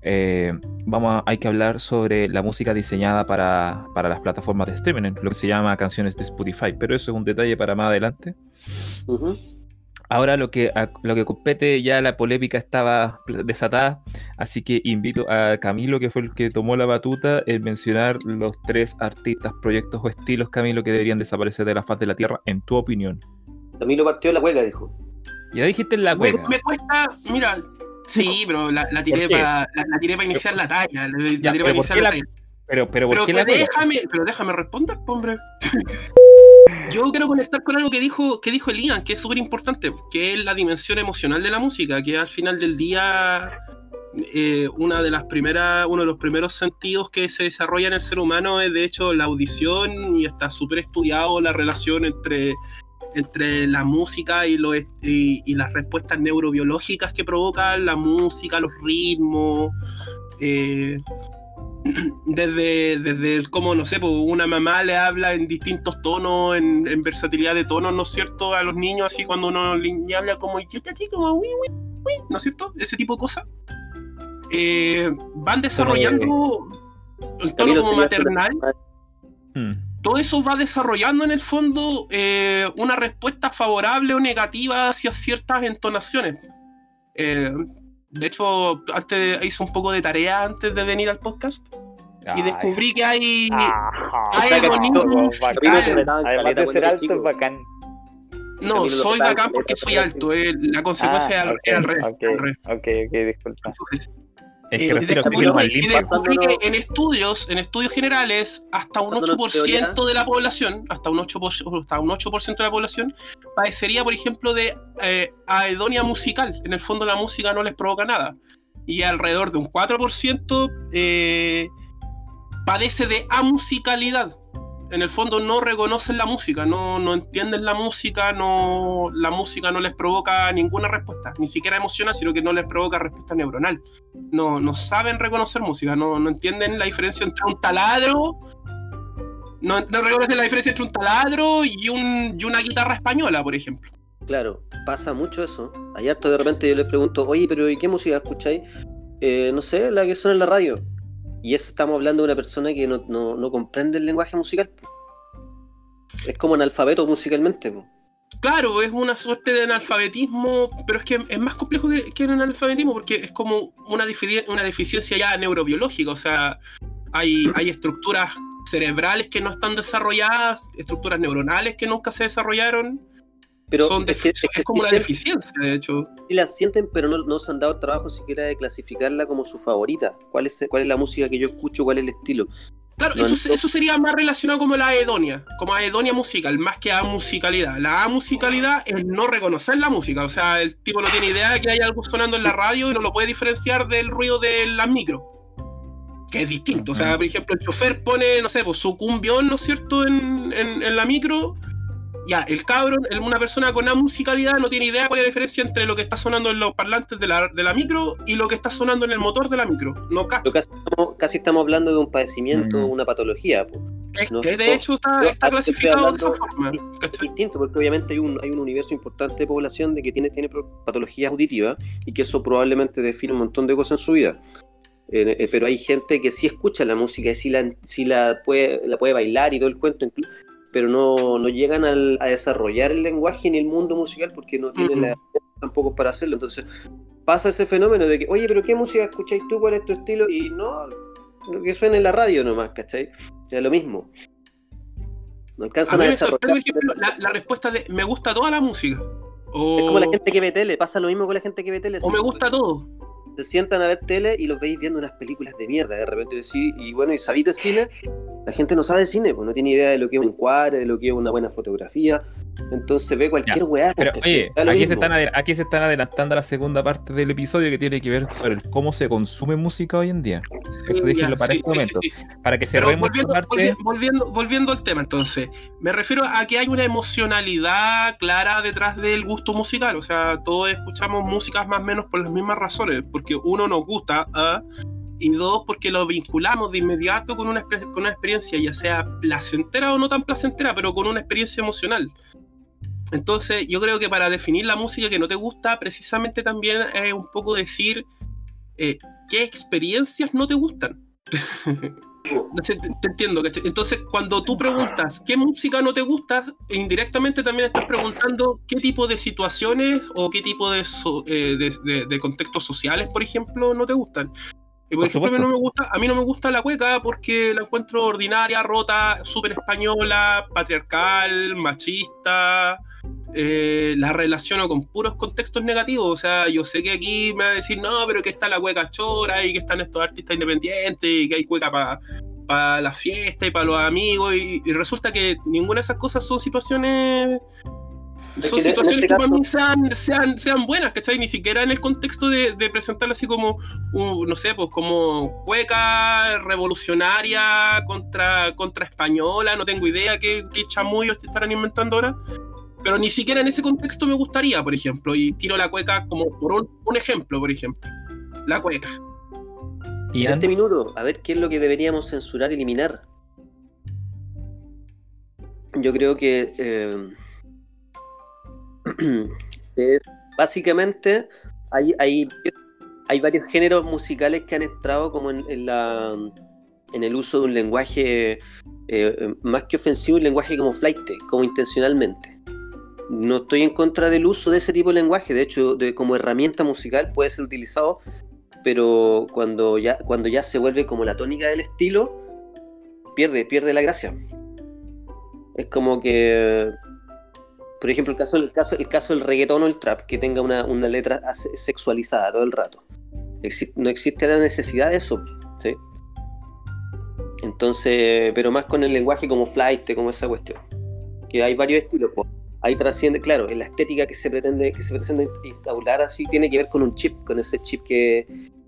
Eh, vamos a- hay que hablar sobre la música diseñada para, para las plataformas de streaming, lo que se llama canciones de Spotify, pero eso es un detalle para más adelante. Ahora lo que, a- lo que compete, ya la polémica estaba desatada, así que invito a Camilo, que fue el que tomó la batuta, en mencionar los tres artistas, proyectos o estilos, Camilo, que deberían desaparecer de la faz de la Tierra, en tu opinión. Camilo partió la hueca, dijo. Ya dijiste la Me, hueca. me cuesta, mira, Sí, pero la, la tiré para la, la tiré para iniciar la talla. La, la Ya, tiré para ¿por iniciar la la- talla. Pero, pero, ¿por Pero, qué la déjame, pero déjame responder, po, hombre. Yo quiero conectar con algo que dijo, que dijo Elian, que es súper importante, que es la dimensión emocional de la música, que al final del día eh, una de las primeras, uno de los primeros sentidos que se desarrolla en el ser humano es de hecho la audición y está súper estudiado la relación entre, entre la música y, los, y, y las respuestas neurobiológicas que provocan la música, los ritmos. eh, desde, desde el cómo, no sé, pues una mamá le habla en distintos tonos, en, en versatilidad de tonos, ¿no es cierto? A los niños, así cuando uno le le habla como, yo te así como, "Ui, ui, ui", ¿no es cierto? Ese tipo de cosas. Eh, van desarrollando el tono como maternal. Mm. Todo eso va desarrollando en el fondo eh, una respuesta favorable o negativa hacia ciertas entonaciones. Eh, de hecho, antes hice un poco de tarea antes de venir al podcast y descubrí que hay, Ajá. hay. No, soy bacán porque soy alto. eh, la consecuencia Ah, es al- es al ok, revés, ok, disculpa. Entonces, es que y descubrí que en estudios, en estudios generales, hasta un Pasándonos 8% de la población, hasta un 8%, hasta un 8% de la población, padecería, por ejemplo, de eh, aedonia musical. En el fondo la música no les provoca nada. Y alrededor de un 4% eh, padece de amusicalidad. En el fondo no reconocen la música, no, no entienden la música, no, la música no les provoca ninguna respuesta, ni siquiera emociona, sino que no les provoca respuesta neuronal. No, no saben reconocer música, no, no entienden la diferencia entre un taladro, no, no reconocen la diferencia entre un taladro y, un, y una guitarra española, por ejemplo. Claro, pasa mucho eso. Hay harto de repente yo les pregunto, oye, pero ¿y qué música escucháis? Eh, no sé, la que suena en la radio. Y eso estamos hablando de una persona que no, no- no comprende el lenguaje musical. Es como analfabeto musicalmente. Claro, es una suerte de analfabetismo, pero es que es más complejo que, el analfabetismo porque es como una, difi- una deficiencia ya neurobiológica, o sea, hay, hay estructuras cerebrales que no están desarrolladas, estructuras neuronales que nunca se desarrollaron, Pero son es, que, defi- es que es como se- deficiencia, de hecho. sí la sienten, pero no, no se han dado el trabajo siquiera de clasificarla como su favorita. ¿Cuál es, cuál es la música que yo escucho? ¿Cuál es el estilo? Claro, No, eso, no. eso sería más relacionado como la aedonia, como aedonia musical, más que amusicalidad. La amusicalidad es no reconocer la música, o sea, el tipo no tiene idea de que hay algo sonando en la radio y no lo puede diferenciar del ruido de la micro. Que es distinto, o sea, por ejemplo, el chofer pone, no sé, pues, su cumbión, ¿no es cierto?, en, en- en la micro. Ya, el cabrón, el- una persona con amusicalidad no tiene idea cuál es la diferencia entre lo que está sonando en los parlantes de la, de la micro y lo que está sonando en el motor de la micro. No casi, estamos, casi estamos hablando de un padecimiento, Mm. una patología. po. Es No, que no, de hecho está, yo está estoy clasificado de esa forma. Es distinto, porque obviamente hay un, hay un universo importante de población de que tiene, tiene patologías auditivas y que eso probablemente define un montón de cosas en su vida. Eh, eh, pero hay gente que sí escucha la música y sí la, sí la, puede, la puede bailar y todo el cuento, inclu- pero no, no llegan al- a desarrollar el lenguaje ni el mundo musical porque no tienen Mm. la tampoco para hacerlo. Entonces pasa ese fenómeno de que, oye, pero ¿qué música escucháis tú? ¿Cuál es tu estilo? Y no, lo que suena en la radio nomás, ¿cachai? Es lo mismo. No A alcanzan a, sorprende, desarrollar. ejemplo, la, la respuesta de me gusta toda la música. O, Es como la gente que ve tele, pasa lo mismo con la gente que ve tele. o me gusta todo. Se sientan a ver tele y los veis viendo unas películas de mierda. De repente decís, y bueno, ¿y sabéis de cine? La gente no sabe de cine, pues no tiene idea de lo que es un encuadre, de lo que es una buena fotografía. Entonces ve cualquier weá. Pero oye, aquí se, están aquí se están adelantando a la segunda parte del episodio que tiene que ver sobre el cómo se consume música hoy en día. Eso déjenlo ya, para sí, este sí, momento. sí, sí. Para que esta volviendo, parte. volvi- volviendo, volviendo al tema, entonces, me refiero a que hay una emocionalidad clara detrás del gusto musical. O sea, todos escuchamos músicas más o menos por las mismas razones. Porque uno nos gusta, ¿ah? y dos, porque lo vinculamos de inmediato con una, con una experiencia, ya sea placentera o no tan placentera, pero con una experiencia emocional. Entonces, yo creo que para definir la música que no te gusta, precisamente también es un poco decir eh, qué experiencias no te gustan. Te, te entiendo. ¿cachai? Entonces, cuando tú preguntas qué música no te gusta, indirectamente también estás preguntando qué tipo de situaciones o qué tipo de, so- eh, de, de- de contextos sociales, por ejemplo, no te gustan. Y por, Por ejemplo, a mí, no me gusta, a mí no me gusta la cueca porque la encuentro ordinaria, rota, súper española, patriarcal, machista, eh, la relaciono con puros contextos negativos. O sea, yo sé que aquí me va a decir, no, pero que está la cueca chora y que están estos artistas independientes y que hay cueca para la fiesta y para los amigos. Y, resulta que ninguna de esas cosas son situaciones. son situaciones este que para mí sean, sean, buenas, ¿cachai? Ni siquiera en el contexto de, de presentarla así como, no sé, pues como cueca revolucionaria contra, contra española, no tengo idea qué, qué chamullos te estarán inventando ahora pero ni siquiera en ese contexto me gustaría, por ejemplo, y tiro la cueca como por un, ejemplo, por ejemplo. La cueca. Y en este minuto, a ver qué es lo que deberíamos censurar, eliminar. Yo creo que eh, es, básicamente hay, hay, hay, varios géneros musicales que han entrado como en, la, en el uso de un lenguaje eh, más que ofensivo, un lenguaje como flight, como intencionalmente no estoy en contra del uso de ese tipo de lenguaje, de hecho, como herramienta musical puede ser utilizado, pero cuando ya, cuando ya se vuelve como la tónica del estilo, pierde, pierde la gracia. Es como que, por ejemplo, el caso, el caso, el caso del reggaetón o el trap, que tenga una, letra sexualizada todo el rato. no existe la necesidad de eso, ¿sí? Entonces, pero más con el lenguaje como flight, como esa cuestión. Que hay varios estilos ahí trasciende, claro, en la estética que se pretende, que se pretende instaurar así tiene que ver con un chip, con ese chip que,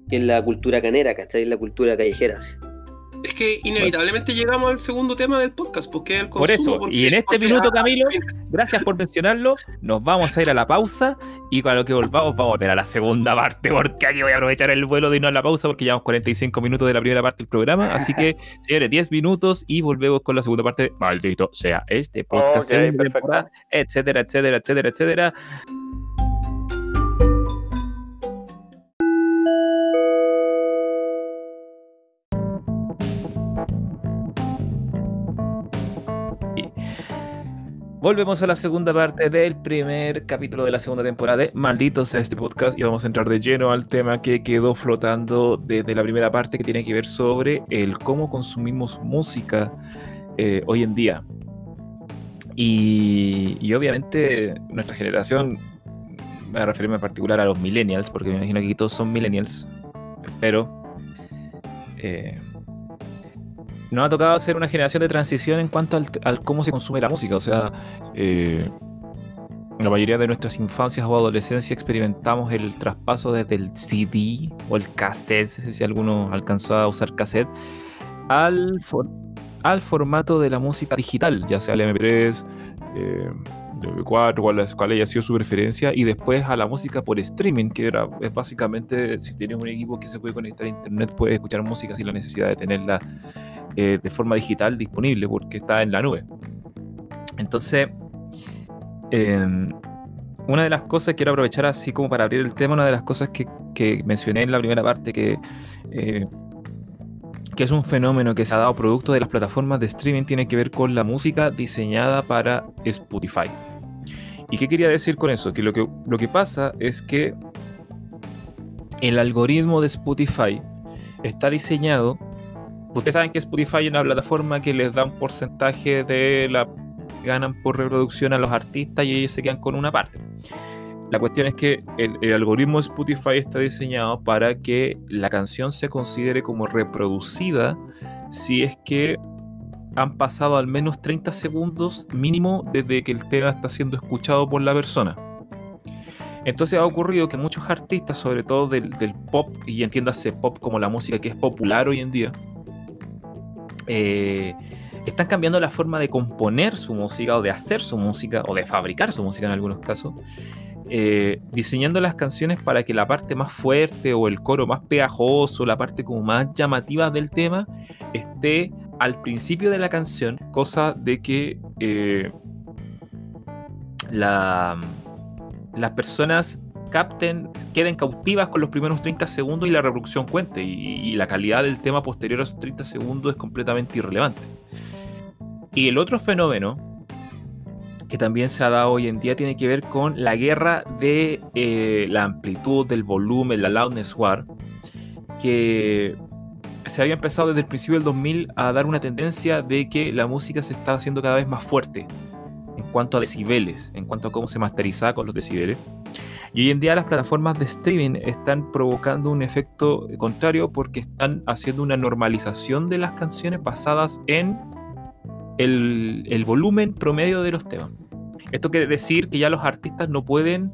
es la cultura canera, ¿cachai? La cultura callejera. Así. Es que inevitablemente llegamos al segundo tema del podcast, porque es el consumo. Por eso, y en este minuto, Camilo, gracias por mencionarlo, nos vamos a ir a la pausa y lo que volvamos vamos a ver a la segunda parte, porque aquí voy a aprovechar el vuelo de irnos a la pausa porque llevamos 45 minutos de la primera parte del programa, así que, señores, 10 minutos y volvemos con la segunda parte, maldito sea este podcast, etcétera, etcétera, etcétera, etcétera. Volvemos a la segunda parte del primer capítulo de la segunda temporada de Malditos a este podcast y vamos a entrar de lleno al tema que quedó flotando desde la primera parte que tiene que ver sobre el cómo consumimos música eh, hoy en día. Y, obviamente nuestra generación, voy a referirme en particular a los millennials, porque me imagino que todos son millennials, pero eh, nos ha tocado ser una generación de transición en cuanto al, cómo se consume la música. O sea, eh, la mayoría de nuestras infancias o adolescencia experimentamos el traspaso desde el CD o el cassette, si alguno alcanzó a usar cassette, al, al formato de la música digital, ya sea el MP3, eh, MP4, cuál, cuál haya sido su preferencia, y después a la música por streaming, que era es básicamente si tienes un equipo que se puede conectar a internet, puedes escuchar música sin la necesidad de tenerla eh, de forma digital disponible porque está en la nube. Entonces, em, una de las cosas, quiero aprovechar así como para abrir el tema, una de las cosas que, mencioné en la primera parte, que, eh, que es un fenómeno que se ha dado producto de las plataformas de streaming, tiene que ver con la música diseñada para Spotify. ¿Y qué quería decir con eso? Que lo que, lo que pasa es que el algoritmo de Spotify está diseñado Ustedes saben que Spotify es una plataforma que les da un porcentaje de la ganan por reproducción a los artistas y ellos se quedan con una parte. La cuestión es que el, algoritmo de Spotify está diseñado para que la canción se considere como reproducida si es que han pasado al menos 30 segundos mínimo desde que el tema está siendo escuchado por la persona. Entonces ha ocurrido que muchos artistas, sobre todo del, pop, y entiéndase pop como la música que es popular hoy en día, eh, están cambiando la forma de componer su música o de hacer su música o de fabricar su música en algunos casos, eh, diseñando las canciones para que la parte más fuerte o el coro más pegajoso, la parte como más llamativa del tema, esté al principio de la canción, cosa de que eh, las personas capten, queden cautivas con los primeros 30 segundos y la reproducción cuente. Y, la calidad del tema posterior a esos 30 segundos es completamente irrelevante. Y el otro fenómeno que también se ha dado hoy en día tiene que ver con la guerra de eh, la amplitud, del volumen, la loudness war, que se había empezado desde el principio del 2000 a dar una tendencia de que la música se estaba haciendo cada vez más fuerte cuanto a decibeles, en cuanto a cómo se masterizaba con los decibeles. Y hoy en día las plataformas de streaming están provocando un efecto contrario porque están haciendo una normalización de las canciones basadas en el, volumen promedio de los temas. Esto quiere decir que ya los artistas no pueden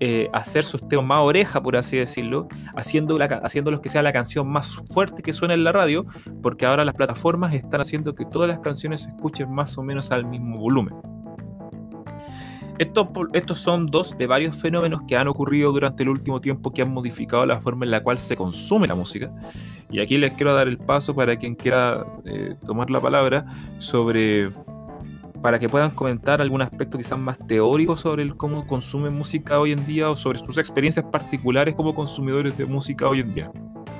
eh, hacer sus temas más oreja, por así decirlo, haciendo haciéndolos que sea la canción más fuerte que suena en la radio, porque ahora las plataformas están haciendo que todas las canciones se escuchen más o menos al mismo volumen. Estos, estos son dos de varios fenómenos que han ocurrido durante el último tiempo que han modificado la forma en la cual se consume la música. Y aquí les quiero dar el paso para quien quiera eh, tomar la palabra sobre para que puedan comentar algún aspecto quizás más teórico sobre cómo consumen música hoy en día o sobre sus experiencias particulares como consumidores de música hoy en día.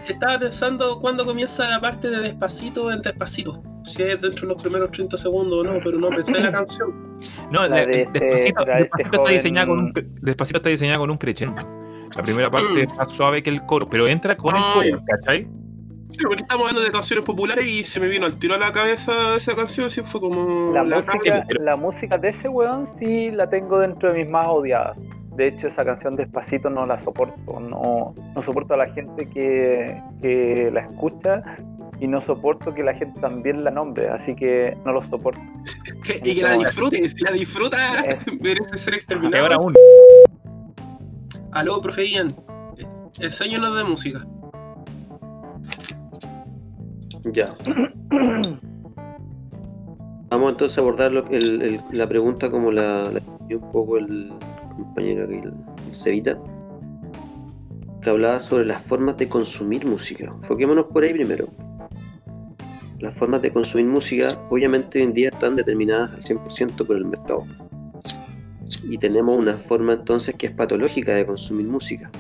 Estaba pensando cuándo comienza la parte de Despacito en Despacito. Si es dentro de los primeros 30 segundos o no, pero no pensé en la canción. No, La de este- Despacito, la de este Despacito está diseñada con un, Despacito está diseñada con un crescendo. La primera parte es más suave que el coro, pero entra con el Ah, coro. ¿cachai? Sí, porque estamos hablando de canciones populares y se me vino al tiro a la cabeza esa canción, así fue como La, la música, la música de ese weón sí la tengo dentro de mis más odiadas. De hecho, esa canción Despacito no la soporto. No, no soporto a la gente que, que la escucha y no soporto que la gente también la nombre. Así que no lo soporto. Y que la disfrute, si la disfruta, Es- merece ser Peor exterminada. aún. Aló, profe Ian, enséñanos de música. Ya. Vamos entonces a abordar lo- el- el- la pregunta como la, la un poco el compañero aquí, el, el Cevita, que hablaba sobre las formas de consumir música. Enfoquémonos por ahí primero. Las formas de consumir música obviamente hoy en día están determinadas al 100% por el mercado. Y tenemos una forma entonces que es patológica de consumir música.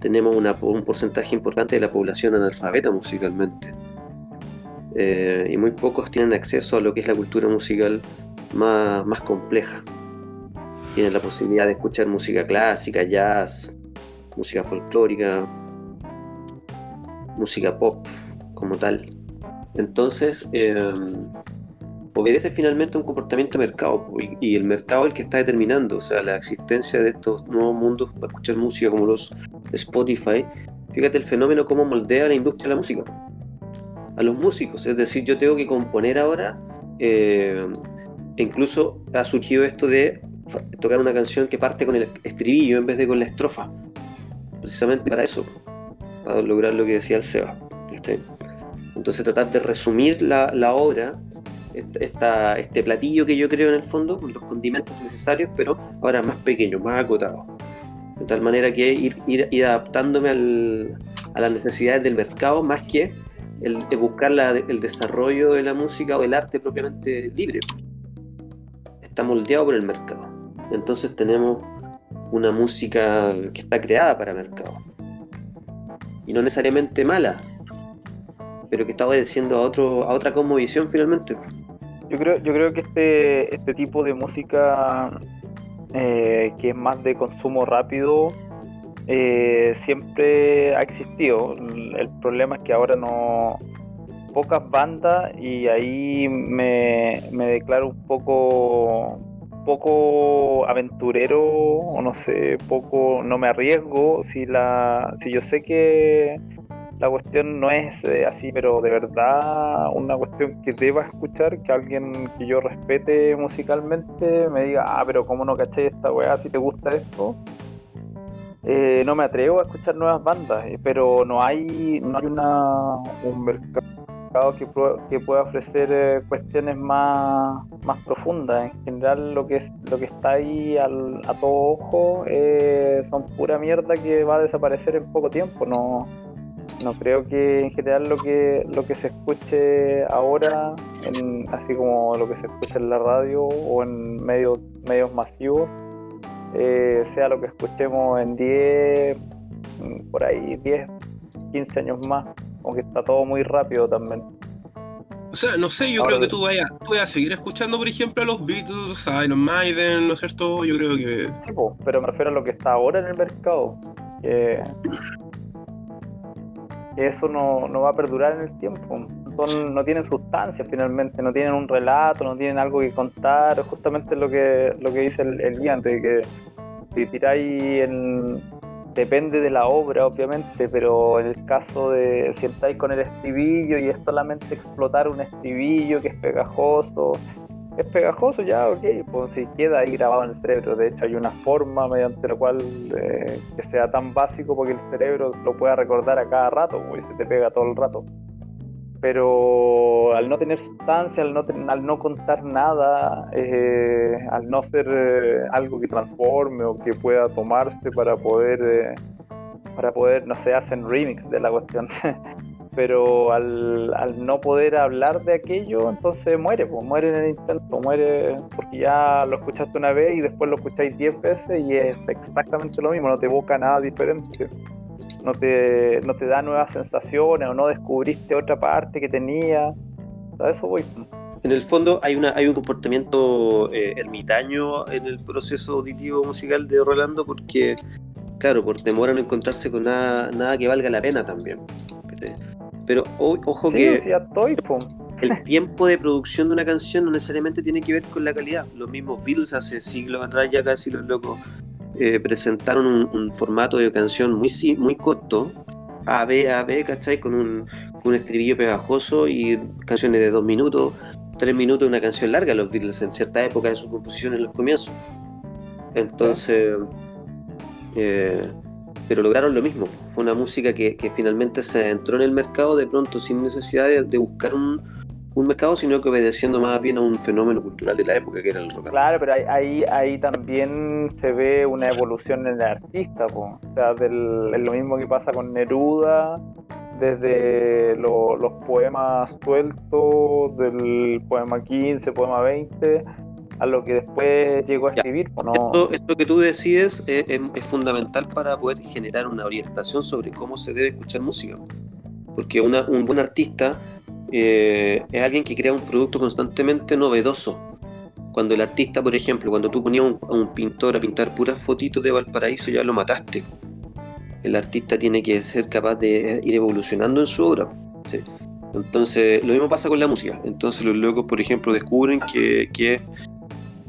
Tenemos un porcentaje importante de la población analfabeta musicalmente. Eh, y muy pocos tienen acceso a lo que es la cultura musical más, más compleja. Tienen la posibilidad de escuchar música clásica, jazz, música folclórica, música pop como tal. Entonces, eh, obedece finalmente a un comportamiento de mercado y, el mercado es el que está determinando, o sea, la existencia de estos nuevos mundos para escuchar música como los Spotify. Fíjate el fenómeno cómo moldea la industria de la música a los músicos. Es decir, yo tengo que componer ahora. eh, incluso ha surgido esto de tocar una canción que parte con el estribillo en vez de con la estrofa. Precisamente para eso, para lograr lo que decía el Seba. ¿viste? Entonces tratar de resumir la, obra, este platillo que yo creo en el fondo, con los condimentos necesarios, pero ahora más pequeño, más acotado. De tal manera que ir, adaptándome a las necesidades del mercado más que el de buscar el desarrollo de la música o del arte propiamente libre. Está moldeado por el mercado. Entonces tenemos una música que está creada para mercado. Y no necesariamente mala, pero que está obedeciendo a, otro, a otra cosmovisión finalmente. Yo creo, yo creo que este, este tipo de música eh, que es más de consumo rápido eh, siempre ha existido. El, problema es que ahora no pocas bandas y ahí me, me declaro un poco poco aventurero o no sé, poco no me arriesgo si la si yo sé que la cuestión no es eh, así, pero de verdad una cuestión que deba escuchar, que alguien que yo respete musicalmente me diga, ah, pero ¿cómo no caché esta weá si te gusta esto? Eh, no me atrevo a escuchar nuevas bandas, eh, pero no hay, no hay una, un mercado que, que pueda ofrecer eh, cuestiones más, más profundas. En general lo que, es, lo que está ahí al- a todo ojo son pura mierda que va a desaparecer en poco tiempo. No, no creo que en general lo que lo que se escuche ahora, en, así como lo que se escucha en la radio o en medios medios masivos, eh, sea lo que escuchemos en 10, mm, por ahí 10, 15 años más, aunque está todo muy rápido también. O sea, no sé, yo Ahora creo que tú vayas, tú vayas a seguir escuchando, por ejemplo, a los Beatles, a Iron Maiden, ¿no es cierto? Yo creo que. Sí, po, pero me refiero a lo que está ahora en el mercado. Que eso no, no va a perdurar en el tiempo. son, no tienen sustancia finalmente, no tienen un relato, no tienen algo que contar, justamente lo que, lo que dice el, el guía que si tiráis en, depende de la obra, obviamente, pero en el caso de si estáis con el estribillo y es solamente explotar un estribillo que es pegajoso, es pegajoso ya, ok, pues si queda ahí grabado en el cerebro. De hecho, hay una forma mediante la cual eh, que sea tan básico porque el cerebro lo pueda recordar a cada rato, y se te pega todo el rato pero al no tener sustancia, al no, al no contar nada, eh, al no ser eh, algo que transforme o que pueda tomarse para poder, para poder, no sé, hacen remix de la cuestión, pero al, al, no poder hablar de aquello, entonces muere, pues muere en el intento, muere porque ya lo escuchaste una vez y después lo escucháis diez veces y es exactamente lo mismo, no te evoca nada diferente no te, no te da nuevas sensaciones o no descubriste otra parte que tenía. A eso voy. En el fondo hay, una, hay un comportamiento eh, ermitaño en el proceso auditivo musical de Rolando porque, claro, por temor a no encontrarse con nada, nada que valga la pena también. Pero ojo que el tiempo de producción de una canción no necesariamente tiene que ver con la calidad. Los mismos Beatles hace siglos atrás ya casi los locos eh, presentaron un, formato de canción muy, muy corto, A, B, A, B, ¿cachai? Con un, un estribillo pegajoso y canciones de dos minutos, tres minutos, una canción larga, los Beatles en cierta época de su composición en los comienzos. Entonces, eh, pero lograron lo mismo. Fue una música que, que, finalmente se entró en el mercado de pronto sin necesidad de buscar un, un mercado, sino que obedeciendo más bien a un fenómeno cultural de la época que era el rock. Claro, pero ahí, ahí también se ve una evolución en el artista, o sea, del, es lo mismo que pasa con Neruda, desde los poemas sueltos, del poema 15, poema 20, a lo que después llegó a escribir. ¿no? esto, que tú decides es, es, fundamental para poder generar una orientación sobre cómo se debe escuchar música. Porque una, un buen artista eh, es alguien que crea un producto constantemente novedoso. Cuando el artista, por ejemplo, cuando tú ponías a un, pintor a pintar puras fotitos de Valparaíso, ya lo mataste. El artista tiene que ser capaz de ir evolucionando en su obra. Entonces, lo mismo pasa con la música. Entonces, los locos, por ejemplo, descubren que, que, es,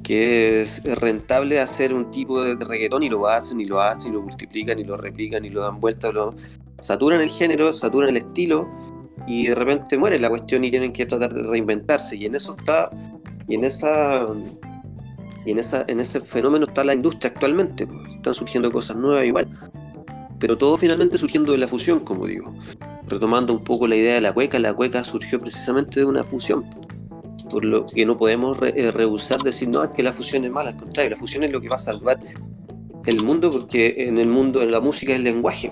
que es rentable hacer un tipo de reggaetón y lo hacen, y lo hacen, y lo multiplican, y lo replican, y lo dan vuelta, lo... saturan el género, saturan el estilo y de repente muere la cuestión y tienen que tratar de reinventarse. Y en eso está, y en esa y en, esa, en ese fenómeno está la industria actualmente. Están surgiendo cosas nuevas igual. Pero todo finalmente surgiendo de la fusión, como digo. Retomando un poco la idea de la cueca, la cueca surgió precisamente de una fusión. Por lo que no podemos eh, rehusar decir, no, es que la fusión es mala, al contrario, la fusión es lo que va a salvar el mundo, porque en el mundo, en la música es el lenguaje.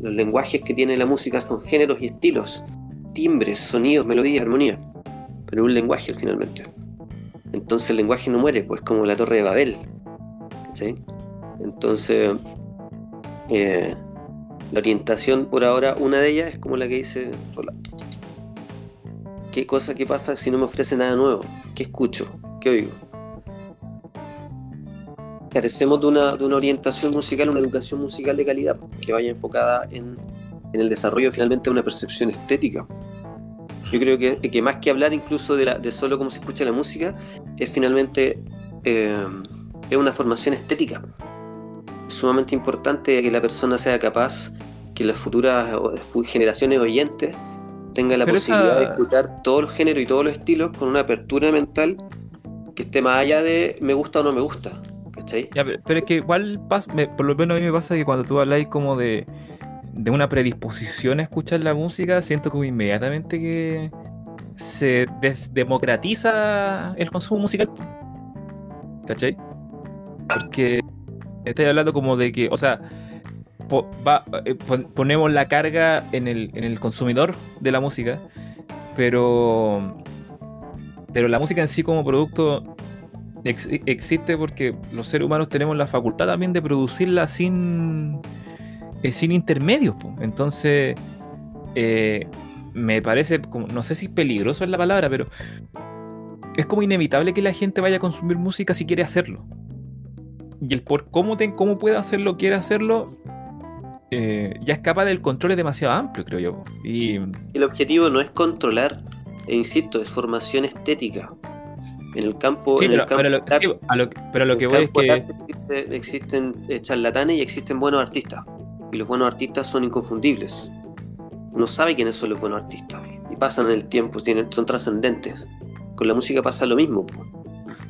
Los lenguajes que tiene la música son géneros y estilos, timbres, sonidos, melodías, armonía. Pero un lenguaje finalmente. Entonces el lenguaje no muere, pues como la torre de Babel. Entonces, eh, la orientación por ahora, una de ellas es como la que dice Rolando. ¿Qué cosa que pasa si no me ofrece nada nuevo? ¿Qué escucho? ¿Qué oigo? carecemos de una, de una orientación musical, una educación musical de calidad que vaya enfocada en, en el desarrollo finalmente de una percepción estética. Yo creo que, que más que hablar incluso de, la, de, solo cómo se escucha la música, es finalmente eh, es una formación estética. Es sumamente importante que la persona sea capaz, que las futuras generaciones oyentes tengan la posibilidad de escuchar todos los géneros y todos los estilos con una apertura mental que esté más allá de me gusta o no me gusta pero, es que igual, por lo menos a mí me pasa que cuando tú habláis como de, de una predisposición a escuchar la música, siento como inmediatamente que se desdemocratiza el consumo musical. ¿Cachai? Porque estoy hablando como de que, o sea, eh, ponemos la carga en el, en el consumidor de la música, pero, pero la música en sí como producto existe porque los seres humanos tenemos la facultad también de producirla sin, eh, sin intermedios. Entonces, eh, me parece, como, no sé si peligroso es la palabra, pero es como inevitable que la gente vaya a consumir música si quiere hacerlo. Y el por cómo, te, cómo puede hacerlo, quiere hacerlo, eh, ya escapa del control es demasiado amplio, creo yo. Y El objetivo no es controlar, e insisto, es formación estética. En el campo, sí, en el pero, campo pero lo, arte- sí, a lo, pero que el voy es que existen eh, charlatanes y existen buenos artistas. Y los buenos artistas son inconfundibles. Uno sabe quiénes son los buenos artistas. Y pasan en el tiempo, tienen- son trascendentes. Con la música pasa lo mismo. po.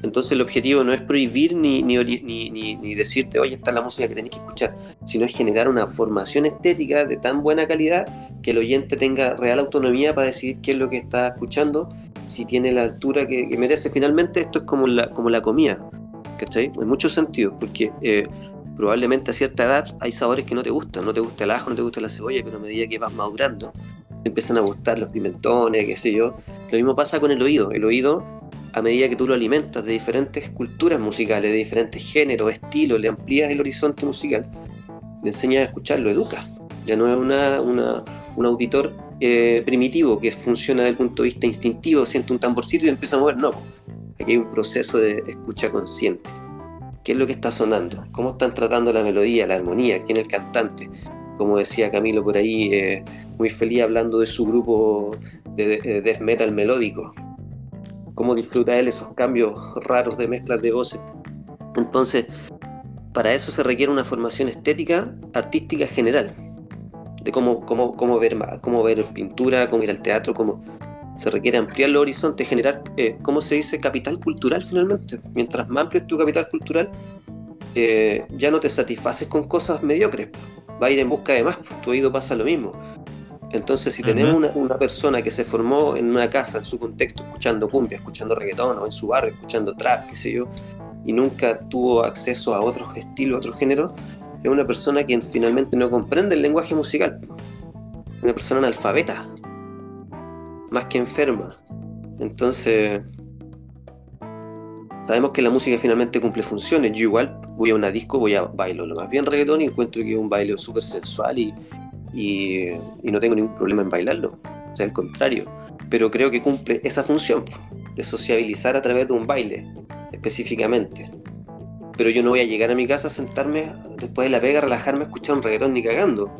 Entonces el objetivo no es prohibir ni, ni, ni, ni- decirte, oye, esta es la música que tenés que escuchar, sino es generar una formación estética de tan buena calidad que el oyente tenga real autonomía para decidir qué es lo que está escuchando, si tiene la altura que, merece. Finalmente esto es como la, como la comida, ¿cachai? En muchos sentidos, porque eh, probablemente a cierta edad hay sabores que no te gustan, no te gusta el ajo, no te gusta la cebolla, pero a medida que vas madurando, empiezan a gustar los pimentones, qué sé yo. Lo mismo pasa con el oído. El oído, a medida que tú lo alimentas de diferentes culturas musicales, de diferentes géneros, estilos, le amplías el horizonte musical, le enseñas a escuchar, lo educas. Ya no es una, un auditor eh, primitivo que funciona desde el punto de vista instintivo, siente un tamborcito y empieza a mover. No, aquí hay un proceso de escucha consciente. ¿Qué es lo que está sonando? ¿Cómo están tratando la melodía, la armonía? ¿Quién es el cantante? Como decía Camilo por ahí, eh, muy feliz hablando de su grupo de, de death metal melódico. Cómo disfruta él esos cambios raros de mezclas de voces. Entonces, para eso se requiere una formación estética, artística general. De cómo, cómo, cómo, ver, cómo ver pintura, cómo ir al teatro, cómo se requiere ampliar los horizontes, generar, eh, ¿cómo se dice? Capital cultural finalmente. Mientras más amplio tu capital cultural, eh, ya no te satisfaces con cosas mediocres. Va a ir en busca de más, tu oído pasa lo mismo. Entonces, si tenemos una, una persona que se formó en una casa, en su contexto, escuchando cumbia, escuchando reggaetón, o en su barrio, escuchando trap, qué sé yo, y nunca tuvo acceso a otros estilos, otros géneros, es una persona que finalmente no comprende el lenguaje musical. Una persona analfabeta, más que enferma. Entonces, sabemos que la música finalmente cumple funciones. Yo igual voy a una disco, voy a bailo lo más bien reggaetón y encuentro que es un baile súper sensual y, y, y no tengo ningún problema en bailarlo. O sea, al contrario. Pero creo que cumple esa función de sociabilizar a través de un baile, específicamente. Pero yo no voy a llegar a mi casa a sentarme después de la pega, a relajarme, a escuchar un reggaetón ni cagando.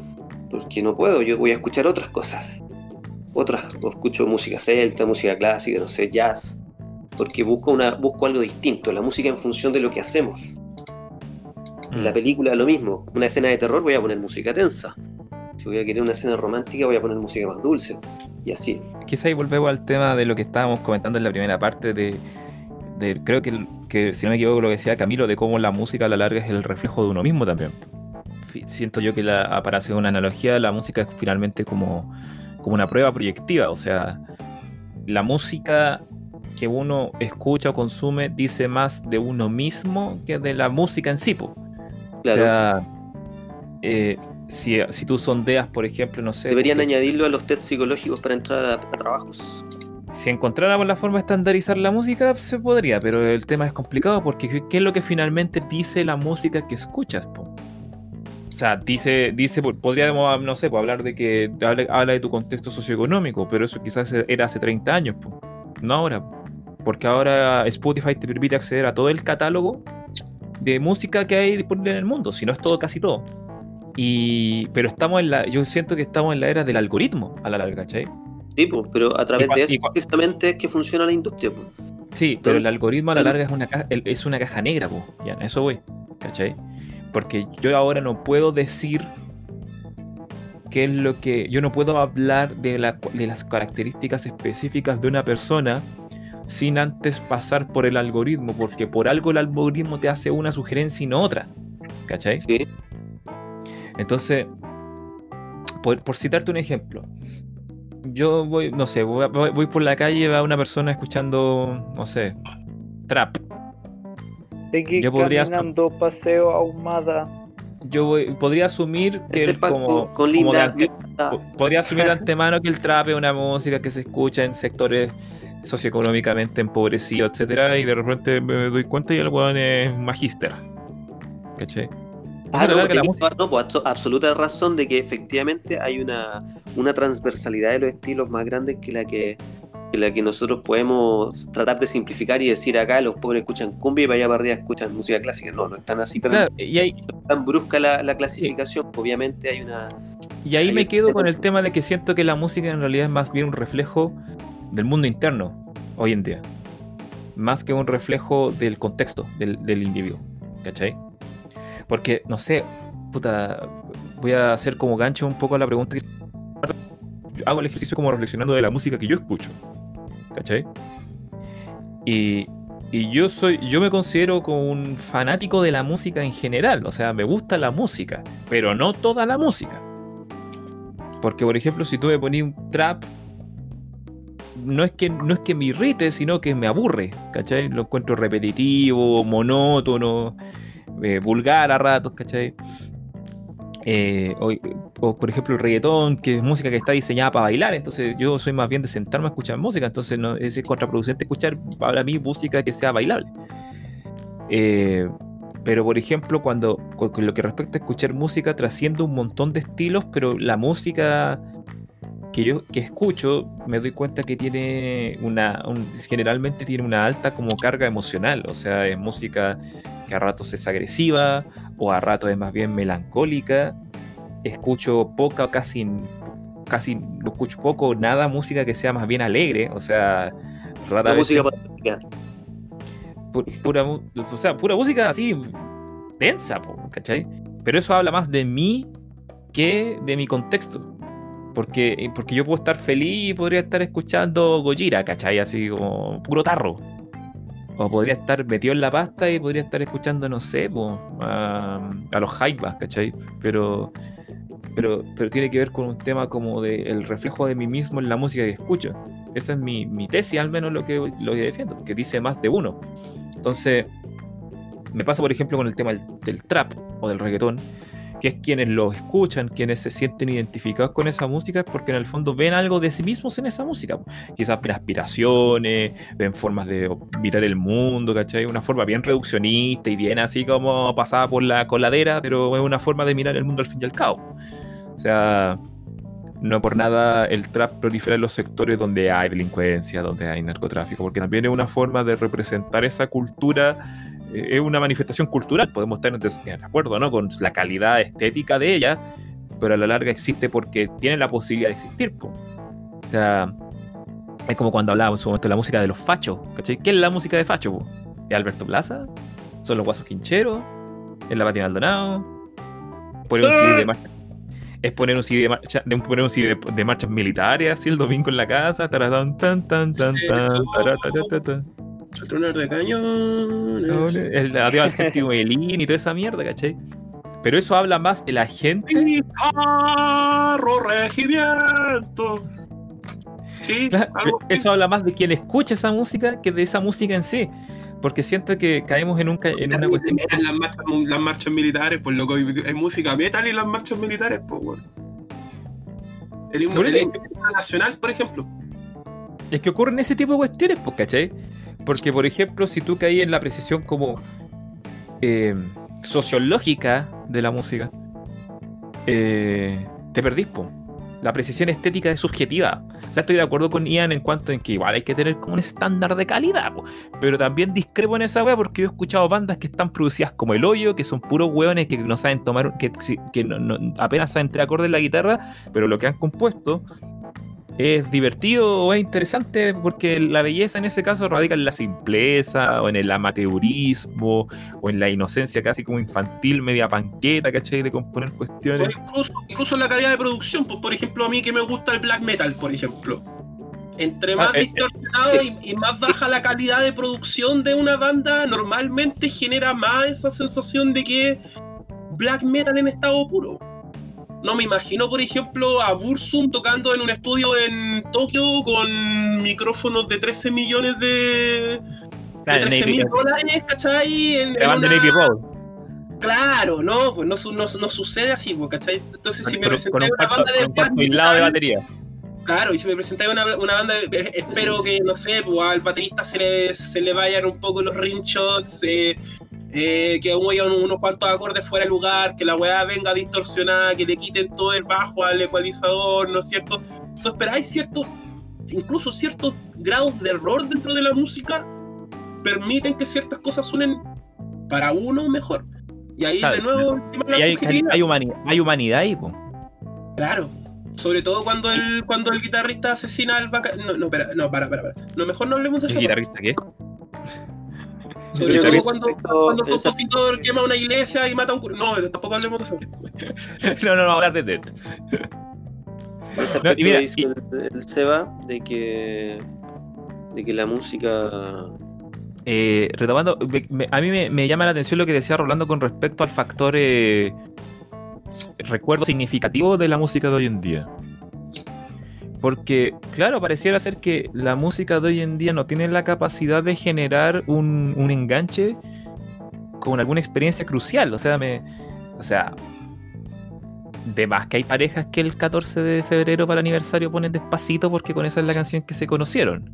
Porque no puedo, yo voy a escuchar otras cosas. Otras, o escucho música celta, música clásica, no sé, jazz. Porque busco, una, busco algo distinto, la música en función de lo que hacemos. En la película lo mismo, una escena de terror voy a poner música tensa. Si voy a querer una escena romántica voy a poner música más dulce. Y así. Quizá ahí volvemos al tema de lo que estábamos comentando en la primera parte de, de- creo que, que si no me equivoco lo que decía Camilo, de cómo la música a la larga es el reflejo de uno mismo también. Siento yo que la, para hacer una analogía, la música es finalmente como, como una prueba proyectiva, o sea, la música que uno escucha o consume dice más de uno mismo que de la música en sí. po. Claro. O sea, eh, si, si tú sondeas, por ejemplo, no sé... Deberían porque- añadirlo a los test psicológicos para entrar a, a trabajos. Si encontráramos la forma de estandarizar la música, se podría, pero el tema es complicado porque ¿qué- ¿qué es lo que finalmente dice la música que escuchas? po? O sea, dice, dice, po- podríamos, no sé, po, hablar de que habla, habla de tu contexto socioeconómico, pero eso quizás era hace 30 años, po, no ahora. Porque ahora Spotify te permite acceder a todo el catálogo de música que hay disponible en el mundo, si no es todo, casi todo. Y, pero estamos en la, yo siento que estamos en la era del algoritmo a la larga, ¿cachai? Sí, pues, pero a través de eso precisamente es que funciona la industria. pues. Sí, pero el algoritmo a la larga es una caja, es una caja negra, po. Ya, eso voy, ¿cachai? Porque yo ahora no puedo decir qué es lo que. Yo no puedo hablar de, la- de las características específicas de una persona sin antes pasar por el algoritmo, porque por algo el algoritmo te hace una sugerencia y no otra, ¿cachai? Sí. Entonces, por, por citarte un ejemplo, yo voy, no sé, voy, voy- por la calle y veo a una persona escuchando, no sé, trap. Seguí Yo podría- caminando, paseo ahumada. Yo voy- podría asumir que Este el- Paco como, con como de ante- podría asumir de antemano que el trap es una música que se escucha en sectores socioeconómicamente empobrecidos, etcétera, y de repente me doy cuenta y el weón es magíster. ¿Cachai? Ah, no, larga, la abso- absoluta razón de que efectivamente hay una, una transversalidad de los estilos más grande que la que que la que nosotros podemos tratar de simplificar y decir acá los pobres escuchan cumbia y para allá para arriba escuchan música clásica. No, no están así tan, Claro, y ahí, tan brusca la, la clasificación. Obviamente hay una. y ahí me quedo con el tema de que siento que la música en realidad es más bien un reflejo del mundo interno hoy en día. Más que un reflejo del contexto del, del individuo. ¿Cachai? Porque, no sé, puta, voy a hacer como gancho un poco a la pregunta que yo hago el ejercicio como reflexionando de la música que yo escucho. ¿Cachai? Y, y yo soy, yo me considero como un fanático de la música en general. O sea, me gusta la música, pero no toda la música. Porque, por ejemplo, si tú me pones un trap, no es que no es que me irrite, sino que me aburre, ¿cachai? Lo encuentro repetitivo, monótono, eh, vulgar a ratos, ¿cachai? Eh, o, por ejemplo el reggaetón, que es música que está diseñada para bailar, entonces yo soy más bien de sentarme a escuchar música, entonces no, es contraproducente escuchar para mí música que sea bailable. Eh, pero por ejemplo, cuando con lo que respecta a escuchar música, trasciende un montón de estilos, pero la música que yo que escucho me doy cuenta que tiene una un- generalmente tiene una alta como carga emocional, o sea, es música que a ratos es agresiva o a ratos es más bien melancólica. Escucho poca, casi casi no escucho poco nada música que sea más bien alegre, o sea, rara vez música pura, o sea, pura música así densa, po, ¿cachai? Pero eso habla más de mí que de mi contexto. Porque, porque yo puedo estar feliz y podría estar escuchando Gojira, ¿cachai? Así como puro tarro. O podría estar metido en la pasta y podría estar escuchando, no sé, po, a, a los Jaivas, ¿cachai? Pero, pero, pero tiene que ver con un tema como de el reflejo de mí mismo en la música que escucho. Esa es mi, mi tesis, al menos lo que, lo defiendo, porque dice más de uno. Entonces, me pasa, por ejemplo, con el tema del, del trap o del reggaetón, que es quienes lo escuchan, quienes se sienten identificados con esa música, es porque en el fondo ven algo de sí mismos en esa música. Quizás ven aspiraciones, ven formas de mirar el mundo, ¿cachai? Una forma bien reduccionista y bien así como pasada por la coladera, pero es una forma de mirar el mundo al fin y al cabo. O sea, no por nada el trap prolifera en los sectores donde hay delincuencia, donde hay narcotráfico, porque también es una forma de representar esa cultura, es una manifestación cultural, podemos estar en acuerdo ¿no? con la calidad estética de ella, pero a la larga existe porque tiene la posibilidad de existir. po. O sea, es como cuando hablábamos en su momento de la música de los fachos, ¿cachai? ¿Qué es la música de facho? po? ¿Es Alberto Plaza? ¿Son los guasos quincheros? ¿Es la Pati Maldonado? ¿Poner un Sí. CD de marcha? ¿Es poner un CD de, marcha, de, un- poner un CD de, de marchas militares así el domingo en la casa? Tan, tan, tan, Sí, tan, eso. Tronar de cañones. El adiós al séptimo Elín y toda esa mierda, ¿cachai? Pero eso habla más de la gente. Pizarro regimiento. Sí, Claro, Eso habla más de quien escucha esa música que de esa música en sí. Porque siento que caemos en, un, ca- en una cuestión. las marchas, las marchas militares, pues loco, hay hay música metal y las marchas militares, pues weón. El himno, el himno nacional, por ejemplo. Es que ocurren ese tipo de cuestiones, pues, ¿cachai? Porque, por ejemplo, si tú caí en la precisión como eh, sociológica de la música, eh, te perdís. La precisión estética es subjetiva. O sea, estoy de acuerdo con Ian en cuanto en que igual hay que tener como un estándar de calidad, pero también discrepo en esa wea porque yo he escuchado bandas que están producidas como el hoyo, que son puros hueones que no saben tomar, que, que no- no- apenas saben tres acordes en la guitarra, pero lo que han compuesto es divertido o es interesante porque la belleza en ese caso radica en la simpleza o en el amateurismo o en la inocencia casi como infantil, media panqueta, ¿cachai? De componer O cuestiones. incluso, incluso la calidad de producción, pues, por ejemplo, a mí que me gusta el black metal, por ejemplo. Entre más Ah, eh, distorsionado y, y más baja la calidad de producción de una banda, normalmente genera más esa sensación de que black metal en estado puro. No me imagino, por ejemplo, a Bursum tocando en un estudio en Tokio con micrófonos de 13 millones de, de Claro, 13 Navy- mil dólares, ¿cachai? En, de en banda una-. Claro, no, pues no, su- no, no sucede así, pues, ¿cachai? Entonces, si me un una banda de un de batería. Claro, y si me presentáis una, una banda, eh, espero que, no sé, pues al baterista se le, se le vayan un poco los rim shots, eh, eh, que muevan unos cuantos acordes fuera de lugar, que la weá venga distorsionada, que le quiten todo el bajo al ecualizador, ¿no es cierto? Tú esperáis cierto incluso ciertos grados de error dentro de la música permiten que ciertas cosas suenen para uno mejor. Y ahí de nuevo el Y hay, hay humanidad, hay humanidad ahí, po. Claro. Sobre todo cuando el, cuando el guitarrista asesina al vaca... No, no, espera, no, para, para, para. No, mejor no hablemos de ¿El eso. guitarrista qué? Sobre todo cuando, cuando el compositor quema una iglesia y mata a un cura. No, tampoco hablemos de eso. No, no, no, hablar de Dead. Ese No, mira, que dice el, el Seba de que de que la música Eh, retomando, me- me- a mí me, me llama la atención lo que decía Rolando con respecto al factor eh, recuerdo significativo de la música de hoy en día. Porque, claro, pareciera ser que la música de hoy en día no tiene la capacidad de generar un, un enganche con alguna experiencia crucial. O sea, me. O sea. De más que hay parejas que el 14 de febrero para el aniversario ponen despacito porque con esa es la canción que se conocieron.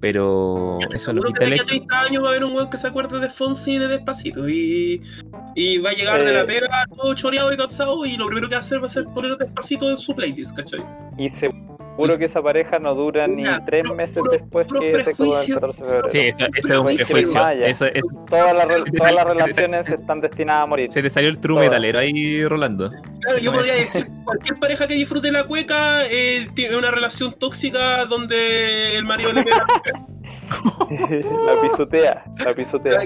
Pero eso no Seguro que de aquí a hecho. 30 años va a haber un weón que se acuerde de Fonsi y de Despacito. Y, y va a llegar de Eh. la pega todo choreado y cansado. Y lo primero que va a hacer va a ser poner Despacito en su playlist, ¿cachai? Y seguro que esa pareja no dura ni tres meses después que se quedó el prejuicio. 14 de febrero. Sí, ese ese es un prejuicio. Eso Todas las, re- todas las relaciones están destinadas a morir. se te salió el true Todas. metalero ahí, Rolando. Claro, yo podría decir, cualquier pareja que disfrute la cueca eh, tiene una relación tóxica donde el marido le pega. la pisotea, la pisotea.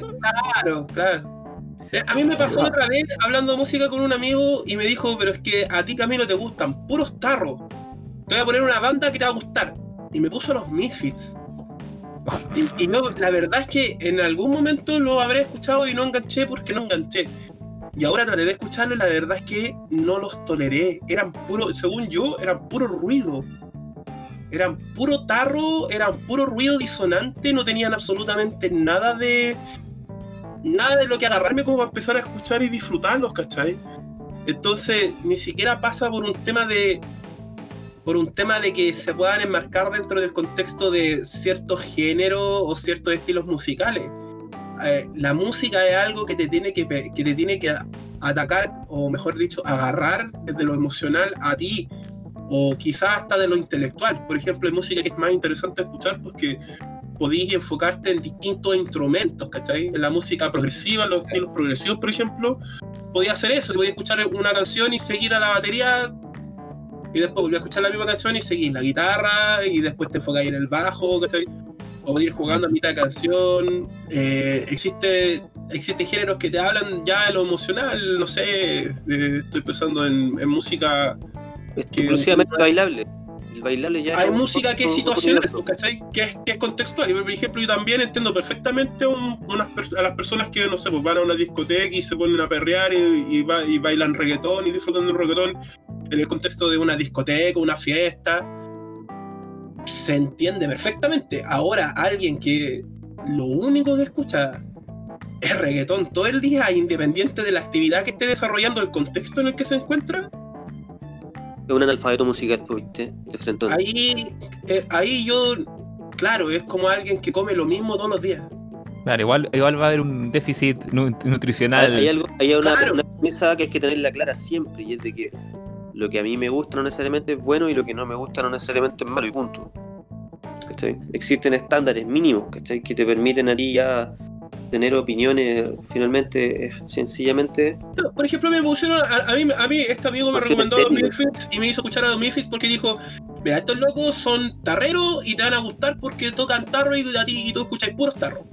Claro, claro. Eh, A mí me pasó otra vez hablando de música con un amigo y me dijo, pero es que a ti Camilo te gustan puros tarros. Te voy a poner una banda que te va a gustar. Y me puso los Misfits. Y, no, la verdad es que en algún momento lo habré escuchado y no enganché porque no enganché. Y ahora traté de escucharlo y la verdad es que no los toleré. Eran puro, según yo, eran puro ruido. Eran puro tarro, eran puro ruido disonante, no tenían absolutamente nada de. Nada de lo que agarrarme como para empezar a escuchar y disfrutarlos, ¿cachai? Entonces, ni siquiera pasa por un tema de. Por un tema de que se puedan enmarcar dentro del contexto de ciertos géneros o ciertos estilos musicales. Eh, la música es algo que te tiene que, que te tiene que atacar, o mejor dicho, agarrar desde lo emocional a ti, o quizás hasta de lo intelectual. Por ejemplo, hay música que es más interesante escuchar porque podéis enfocarte en distintos instrumentos, ¿cachai? En la música progresiva, en los estilos progresivos, por ejemplo, podía hacer eso, podía escuchar una canción y seguir a la batería, y después volver a escuchar la misma canción y seguir la guitarra, y después te enfocáis en el bajo, ¿cachai? O ir jugando a mitad de canción. Eh, existe, existen géneros que te hablan ya de lo emocional, no sé, eh, estoy pensando en, en música exclusivamente bailable. El bailable ya hay música que es situacional. ¿cachai? Que es, que es contextual. Y, por ejemplo, yo también entiendo perfectamente un- unas pers- a las personas que, no sé, pues van a una discoteca y se ponen a perrear y, y ba- y bailan reggaetón y disfrutan de un reggaetón en el contexto de una discoteca, una fiesta. Se entiende perfectamente. Ahora, alguien que lo único que escucha es reggaetón todo el día, independiente de la actividad que esté desarrollando, el contexto en el que se encuentra, Es un analfabeto musical, pues, ¿viste? De frente. ahí, eh, ahí yo, claro, es como alguien que come lo mismo todos los días. Claro, igual, igual va a haber un déficit nu- nutricional. Hay, algo, hay una, Claro. una premisa que hay que tenerla clara siempre, y es de que lo que a mí me gusta no necesariamente es bueno y lo que no me gusta no necesariamente es malo, y punto. ¿Cachai? Existen estándares mínimos ¿cachai? que te permiten a ti ya tener opiniones, finalmente, es sencillamente No, por ejemplo, me pusieron, a, a mí, a mí este amigo me recomendó a los. Misfits y me hizo escuchar a los Misfits porque dijo, mira, estos locos son tarreros y te van a gustar porque tocan tarro y, a ti, y tú escuchas puros tarros.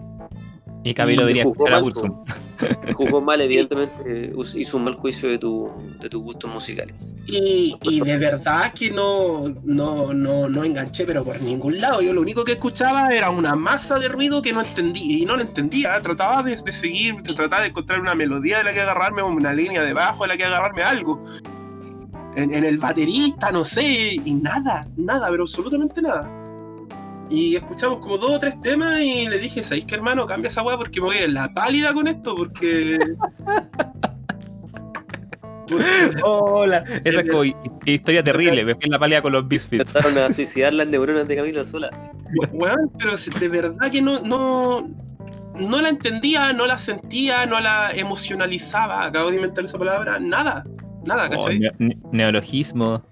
Y Camilo Y venía a jugó a mal, Burzum. jugó mal, evidentemente hizo un mal juicio de, tu, de tus gustos musicales. Y, y de verdad que no, no, no, no enganché, pero por ningún lado. Yo lo único que escuchaba era una masa de ruido que no entendía, y no lo entendía. Trataba de, de seguir, trataba de encontrar una melodía de la que agarrarme, una línea de bajo de la que agarrarme algo. En, en el baterista, no sé, y nada, nada, pero absolutamente nada. Y escuchamos como dos o tres temas y le dije, ¿sabéis qué hermano? Cambia esa weá porque me voy a ir en la pálida con esto, porque... Hola, esa es como hi- historia terrible. Me fui en la palea con los Misfits. Empezaron a suicidar las neuronas de Camilo solas. Weón, pero de verdad que no, no, no la entendía, no la sentía, no la emocionalizaba. Acabo de inventar esa palabra. Nada, nada, Oh, ¿cachai? ne- neologismo.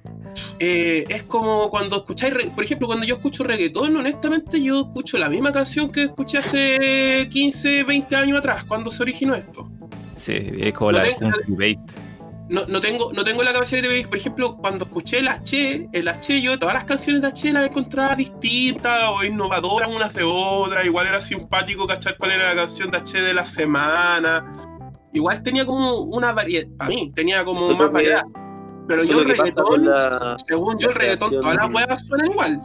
Eh, es como cuando escucháis, por ejemplo, cuando yo escucho reggaetón, honestamente yo escucho la misma canción que escuché hace 15, 20 años atrás, cuando se originó esto. Sí, es como No la tengo-. No, no tengo, no tengo la capacidad de ver, por ejemplo, cuando escuché el H, el H, yo todas las canciones de H las encontraba distintas o innovadoras unas de otras, igual era simpático cachar cuál era la canción de H de la semana. Igual tenía como una variedad, para mí, tenía como más variedad. Pero eso yo el reggaetón, con la, según yo el reggaetón, todas las huevas suenan igual.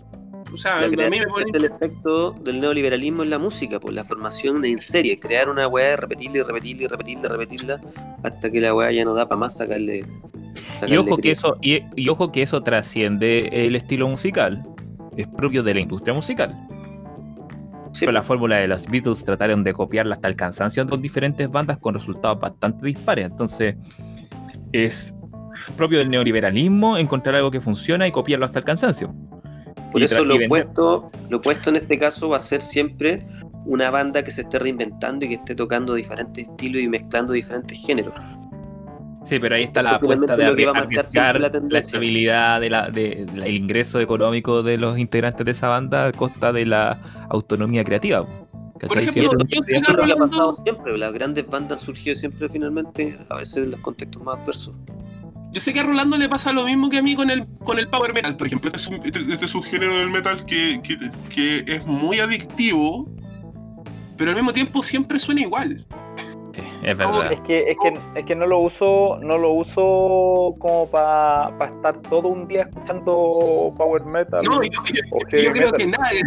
O sea, la a mí me pone... es el efecto del neoliberalismo en la música, por la formación en serie, crear una weá, repetirla y repetirla y repetirla, repetirla, hasta que la weá ya no da para más sacarle. Y ojo, que eso, y, y ojo que eso trasciende el estilo musical. Es propio de la industria musical. Sí, Pero la fórmula de los Beatles trataron de copiarla hasta el cansancio dos diferentes bandas con resultados bastante dispares. Entonces, es propio del neoliberalismo encontrar algo que funciona y copiarlo hasta el cansancio. Por y eso lo opuesto, lo opuesto en este caso va a ser siempre una banda que se esté reinventando y que esté tocando diferentes estilos y mezclando diferentes géneros. Sí, pero ahí está la apuesta de lo que va a marcar siempre la la, tendencia. estabilidad, de la, de, la- el ingreso económico de los integrantes de esa banda a costa de la autonomía creativa. ¿cachai? Por ejemplo, es lo que ha pasado siempre. Las grandes bandas han surgido siempre finalmente, a veces en los contextos más adversos. Yo sé que a Rolando le pasa lo mismo que a mí con el, con el power metal, por ejemplo. Este es un, este- este es un género del metal que, que- que es muy adictivo, pero al mismo tiempo siempre suena igual. sí, es ¿Cómo verdad. Es que, es que, es que no lo uso, no lo uso como para estar todo un día escuchando power metal. No, yo, yo- yo creo metal. que nadie.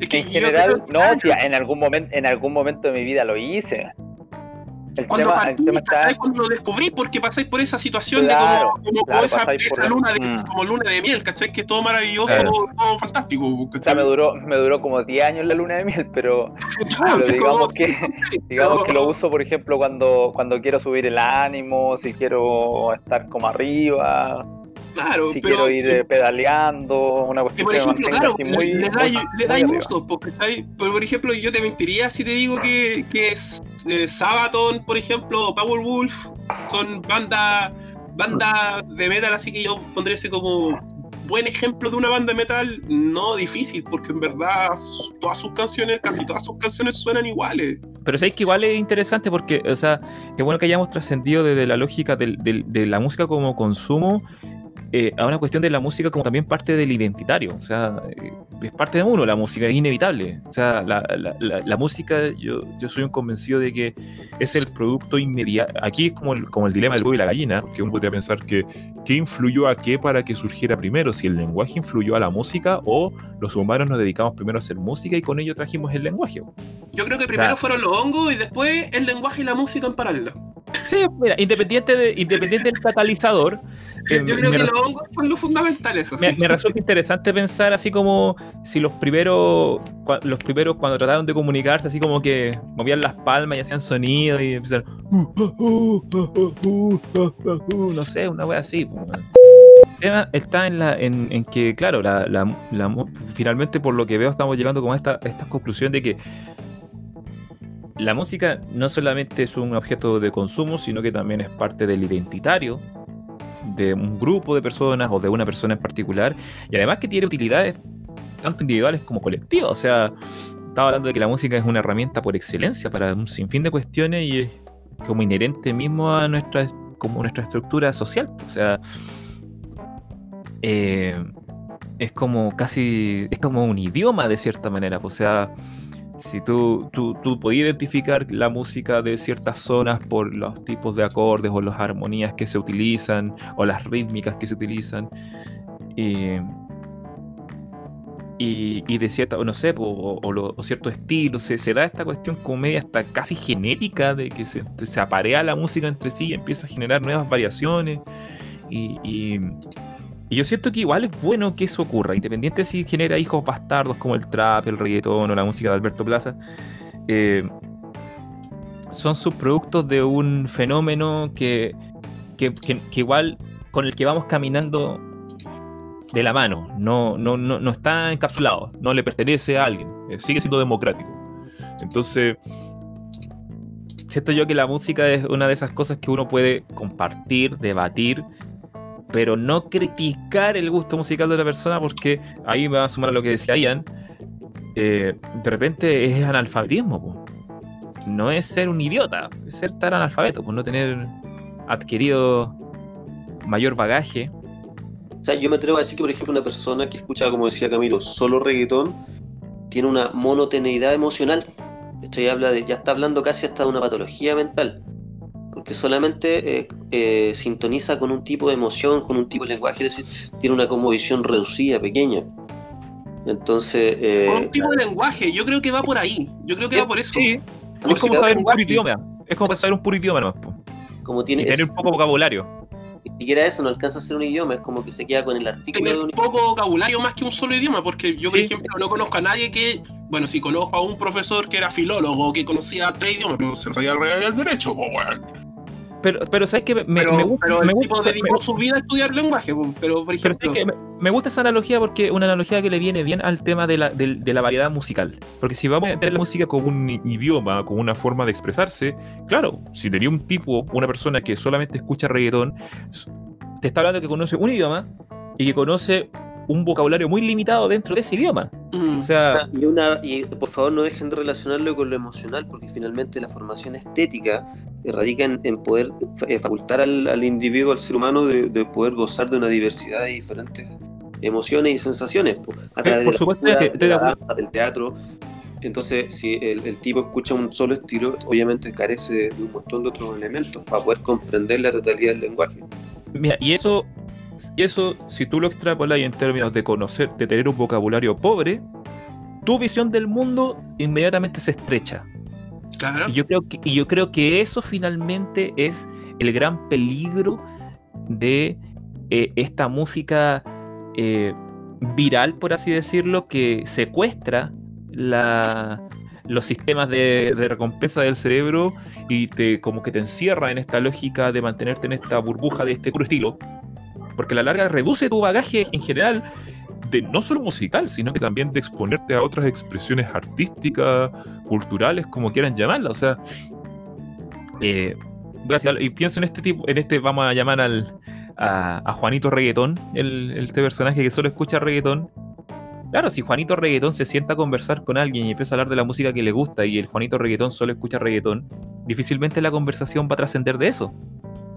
Es que en general, no, si en algún momento, en algún momento de mi vida lo hice. El Cuando tema, el partí, tema está. ¿cachai? Cuando lo descubrí, porque pasáis por esa situación Claro, de como, como, claro, esa, esa por- luna de, Mm. como luna de miel, ¿cachai? Que es todo maravilloso, Claro. todo fantástico, O sea, ¿cachai? me duró, me duró como 10 años la luna de miel, pero, Claro, pero digamos como- que digamos que lo uso, por ejemplo, cuando, cuando quiero subir el ánimo, si quiero estar como arriba, Claro, si pero, quiero ir eh, pedaleando, una que cuestión por que ejemplo, mantenga claro, así muy, le, dais po, ¿cachai? Pero, por ejemplo, yo te mentiría si te digo que, que es, eh, Sabaton, por ejemplo, o Powerwolf, son bandas banda de metal, así que yo pondría ese como buen ejemplo de una banda de metal no difícil, porque en verdad todas sus canciones, casi todas sus canciones suenan iguales. Pero sabéis que igual es interesante porque, o sea, qué bueno que hayamos trascendido desde la lógica del- del- de la música como consumo eh, a una cuestión de la música como también parte del identitario. O sea, eh, es parte de uno la música, es inevitable. O sea, la, la- la- la música, yo, yo soy un convencido de que es el producto inmediato. Aquí es como el, como el dilema del huevo y la gallina. Que uno podría pensar que qué influyó a qué para que surgiera primero, si el lenguaje influyó a la música o los humanos nos dedicamos primero a hacer música y con ello trajimos el lenguaje. Yo creo que primero sea- fueron los hongos y después el lenguaje y la música en paralelo. Sí, mira, independiente, de, independiente del catalizador. Eh, Yo creo que los hongos son lo fundamental, eso. me, resulta interesante pensar así como si los primeros, los primeros cuando trataron de comunicarse, así como que movían las palmas y hacían sonido y empezaron, no sé, una wea así. El tema está en, la, en, en que, claro, la, la- la finalmente por lo que veo estamos llegando como a esta, esta conclusión de que la música no solamente es un objeto de consumo, sino que también es parte del identitario de un grupo de personas o de una persona en particular, y además que tiene utilidades tanto individuales como colectivas. O sea, estaba hablando de que la música es una herramienta por excelencia para un sinfín de cuestiones y es como inherente mismo a nuestra, como nuestra estructura social. O sea, eh, es como casi, es como un idioma de cierta manera. O sea, si tú, tú, tú podías identificar la música de ciertas zonas por los tipos de acordes o las armonías que se utilizan o las rítmicas que se utilizan. Y, y, y de cierta, no sé, o, o o cierto estilo, se, da esta cuestión como media hasta casi genética de que se, se aparea la música entre sí y empieza a generar nuevas variaciones. Y- y yo siento que igual es bueno que eso ocurra, independiente si genera hijos bastardos como el trap, el reggaetón o la música de Alberto Plaza. eh, son subproductos de un fenómeno que, que, que- que igual con el que vamos caminando de la mano, no, no, no, no está encapsulado, no le pertenece a alguien, eh, sigue siendo democrático. Entonces, siento yo que la música es una de esas cosas que uno puede compartir, debatir pero no criticar el gusto musical de la persona porque ahí me va a sumar a lo que decía Ian. eh, de repente es analfabetismo, no es ser un idiota, es ser tan analfabeto, pues no tener adquirido mayor bagaje. O sea, yo me atrevo a decir que, por ejemplo, una persona que escucha, como decía Camilo, solo reggaetón, tiene una monoteneidad emocional. Esto habla ya está hablando casi hasta de una patología mental. Porque solamente eh, eh, sintoniza con un tipo de emoción, con un tipo de lenguaje, es decir, tiene una como visión reducida, pequeña. Entonces, eh, Con un tipo de lenguaje, yo creo que va por ahí. Yo creo que va por eso. Sí, es como saber un puro idioma. Es como saber un puro idioma nomás, como Y tiene, tener es- un poco de vocabulario. ni siquiera eso, no alcanza a ser un idioma, es como que se queda con el artículo Tener de un poco vocabulario más que un solo idioma, porque yo, por ejemplo, no conozco a nadie que, bueno, sí conozco a un profesor que era filólogo, que conocía tres idiomas, pero se sabía el real y el derecho, po, weón. Pero, pero ¿sabes que me, pero, me gusta, pero me el gusta- tipo me- dedicó su vida a estudiar lenguaje, pero por Pero ejemplo, es que me, me gusta esa analogía porque una analogía que le viene bien al tema de la, del- de la variedad musical. Porque si vamos a meter la música como un idioma, como una forma de expresarse, claro, si tenía un tipo, una persona que solamente escucha reggaetón, te está hablando que conoce un idioma y que conoce un vocabulario muy limitado dentro de ese idioma. Mm, O sea, Y, una, y por favor no dejen de relacionarlo con lo emocional, porque finalmente la formación estética radica en, en poder eh, facultar al, al individuo, al ser humano, de, de poder gozar de una diversidad de diferentes emociones y sensaciones, a través por de supuesto, la, sí, de la danza, del teatro. Entonces, si el, el tipo escucha un solo estilo, obviamente carece de, de un montón de otros elementos para poder comprender la totalidad del lenguaje. mira, y eso, y eso, si tú lo extrapolas en términos de conocer, de tener un vocabulario pobre, tu visión del mundo inmediatamente se estrecha. claro. Y yo creo que, y yo creo que eso finalmente es el gran peligro de eh, esta música eh, viral, por así decirlo, que secuestra la- los sistemas de, de recompensa del cerebro y te como que te encierra en esta lógica de mantenerte en esta burbuja de este puro estilo. Porque a la larga reduce tu bagaje en general, de no solo musical, sino que también de exponerte a otras expresiones artísticas, culturales, como quieran llamarla. O sea, eh, y pienso en este tipo, en este, vamos a llamar al, a, Juanito Reggaetón, el- este personaje que solo escucha reggaetón. Claro, si Juanito Reggaetón se sienta a conversar con alguien y empieza a hablar de la música que le gusta y el Juanito Reggaetón solo escucha reggaetón, difícilmente la conversación va a trascender de eso.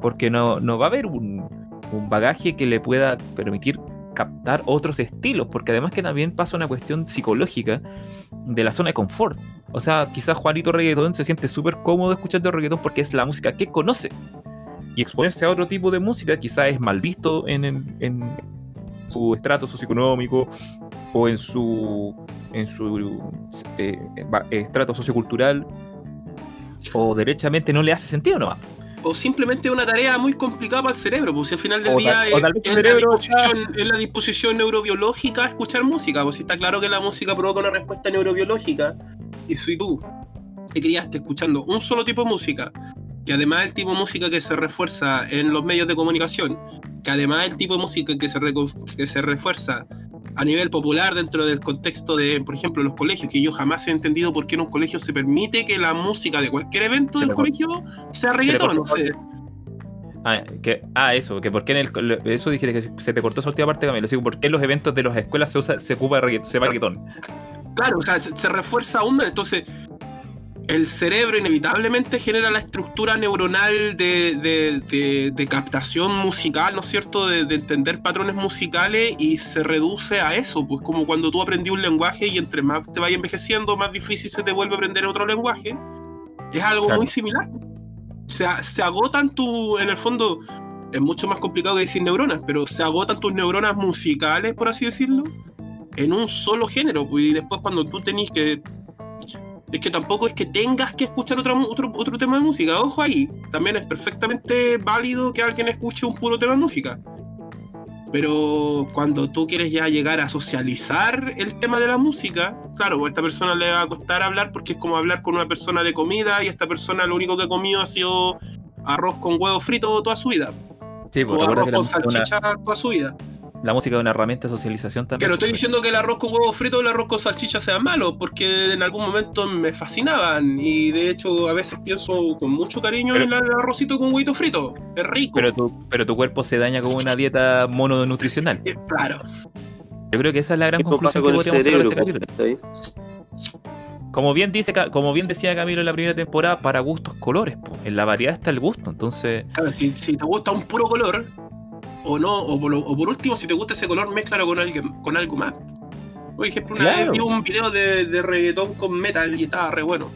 Porque no, no va a haber un, un bagaje que le pueda permitir captar otros estilos, porque además que también pasa una cuestión psicológica de la zona de confort. O sea, quizás Juanito Reggaetón se siente súper cómodo escuchando reggaetón porque es la música que conoce. Y exponerse a otro tipo de música quizás es mal visto en, en- su estrato socioeconómico o en su, en su eh, estrato sociocultural o derechamente no le hace sentido nomás. O simplemente una tarea muy complicada para el cerebro, pues si al final del O día tal- es, tal vez es la disposición, es la disposición neurobiológica a escuchar música, pues si está claro que la música provoca una respuesta neurobiológica, y si tú te criaste escuchando un solo tipo de música, que además el tipo de música que se refuerza en los medios de comunicación, que además el tipo de música que se, que se refuerza a nivel popular dentro del contexto de, por ejemplo, los colegios, que yo jamás he entendido por qué en un colegio se permite que la música de cualquier evento Se del colegio sea reggaetón, corta no sé. Ah, que, ah, eso, que por qué en el. Eso dijiste que se te cortó esa última parte, Camilo. Así, ¿Por qué en los eventos de las escuelas se, usa, se ocupa reggaetón? Se va reggaetón? Claro, o sea, se, se refuerza aún. Entonces, el cerebro inevitablemente genera la estructura neuronal de, de- de- de captación musical, ¿no es cierto? De, de entender patrones musicales y se reduce a eso. Pues como cuando tú aprendí un lenguaje y entre más te vayas envejeciendo, más difícil se te vuelve a aprender otro lenguaje. Es algo Claro. muy similar. O sea, se agotan tu, en el fondo, es mucho más complicado que decir neuronas, pero se agotan tus neuronas musicales, por así decirlo, en un solo género. pues, Y después cuando tú tenés que... Es que tampoco es que tengas que escuchar otro, otro, otro tema de música. Ojo ahí, también es perfectamente válido que alguien escuche un puro tema de música. Pero cuando tú quieres ya llegar a socializar el tema de la música, claro, pues a esta persona le va a costar hablar porque es como hablar con una persona de comida y esta persona lo único que ha comido ha sido arroz con huevo frito toda su vida. Sí, pues O arroz con una- salchicha toda su vida. La música es una herramienta de socialización Que también. no estoy pues. diciendo que el arroz con huevo frito o el arroz con salchicha sea malo, porque en algún momento me fascinaban y de hecho a veces pienso con mucho cariño Pero- en el arrocito con huevito frito. Es rico. Pero tu, pero tu cuerpo se daña con una dieta mononutricional. Eh, claro. Yo creo que esa es la gran ¿Qué pasa conclusión con que el podríamos cerebro? este. Como bien, dice, como bien decía Camilo en la primera temporada, para gustos colores. po. En la variedad está el gusto. Entonces, si te gusta un puro color, o no, o por, o por último, si te gusta ese color, mézclalo con, alguien, con algo más. Por ejemplo, una Claro. vez vi un video de, de reggaetón con metal y estaba re bueno.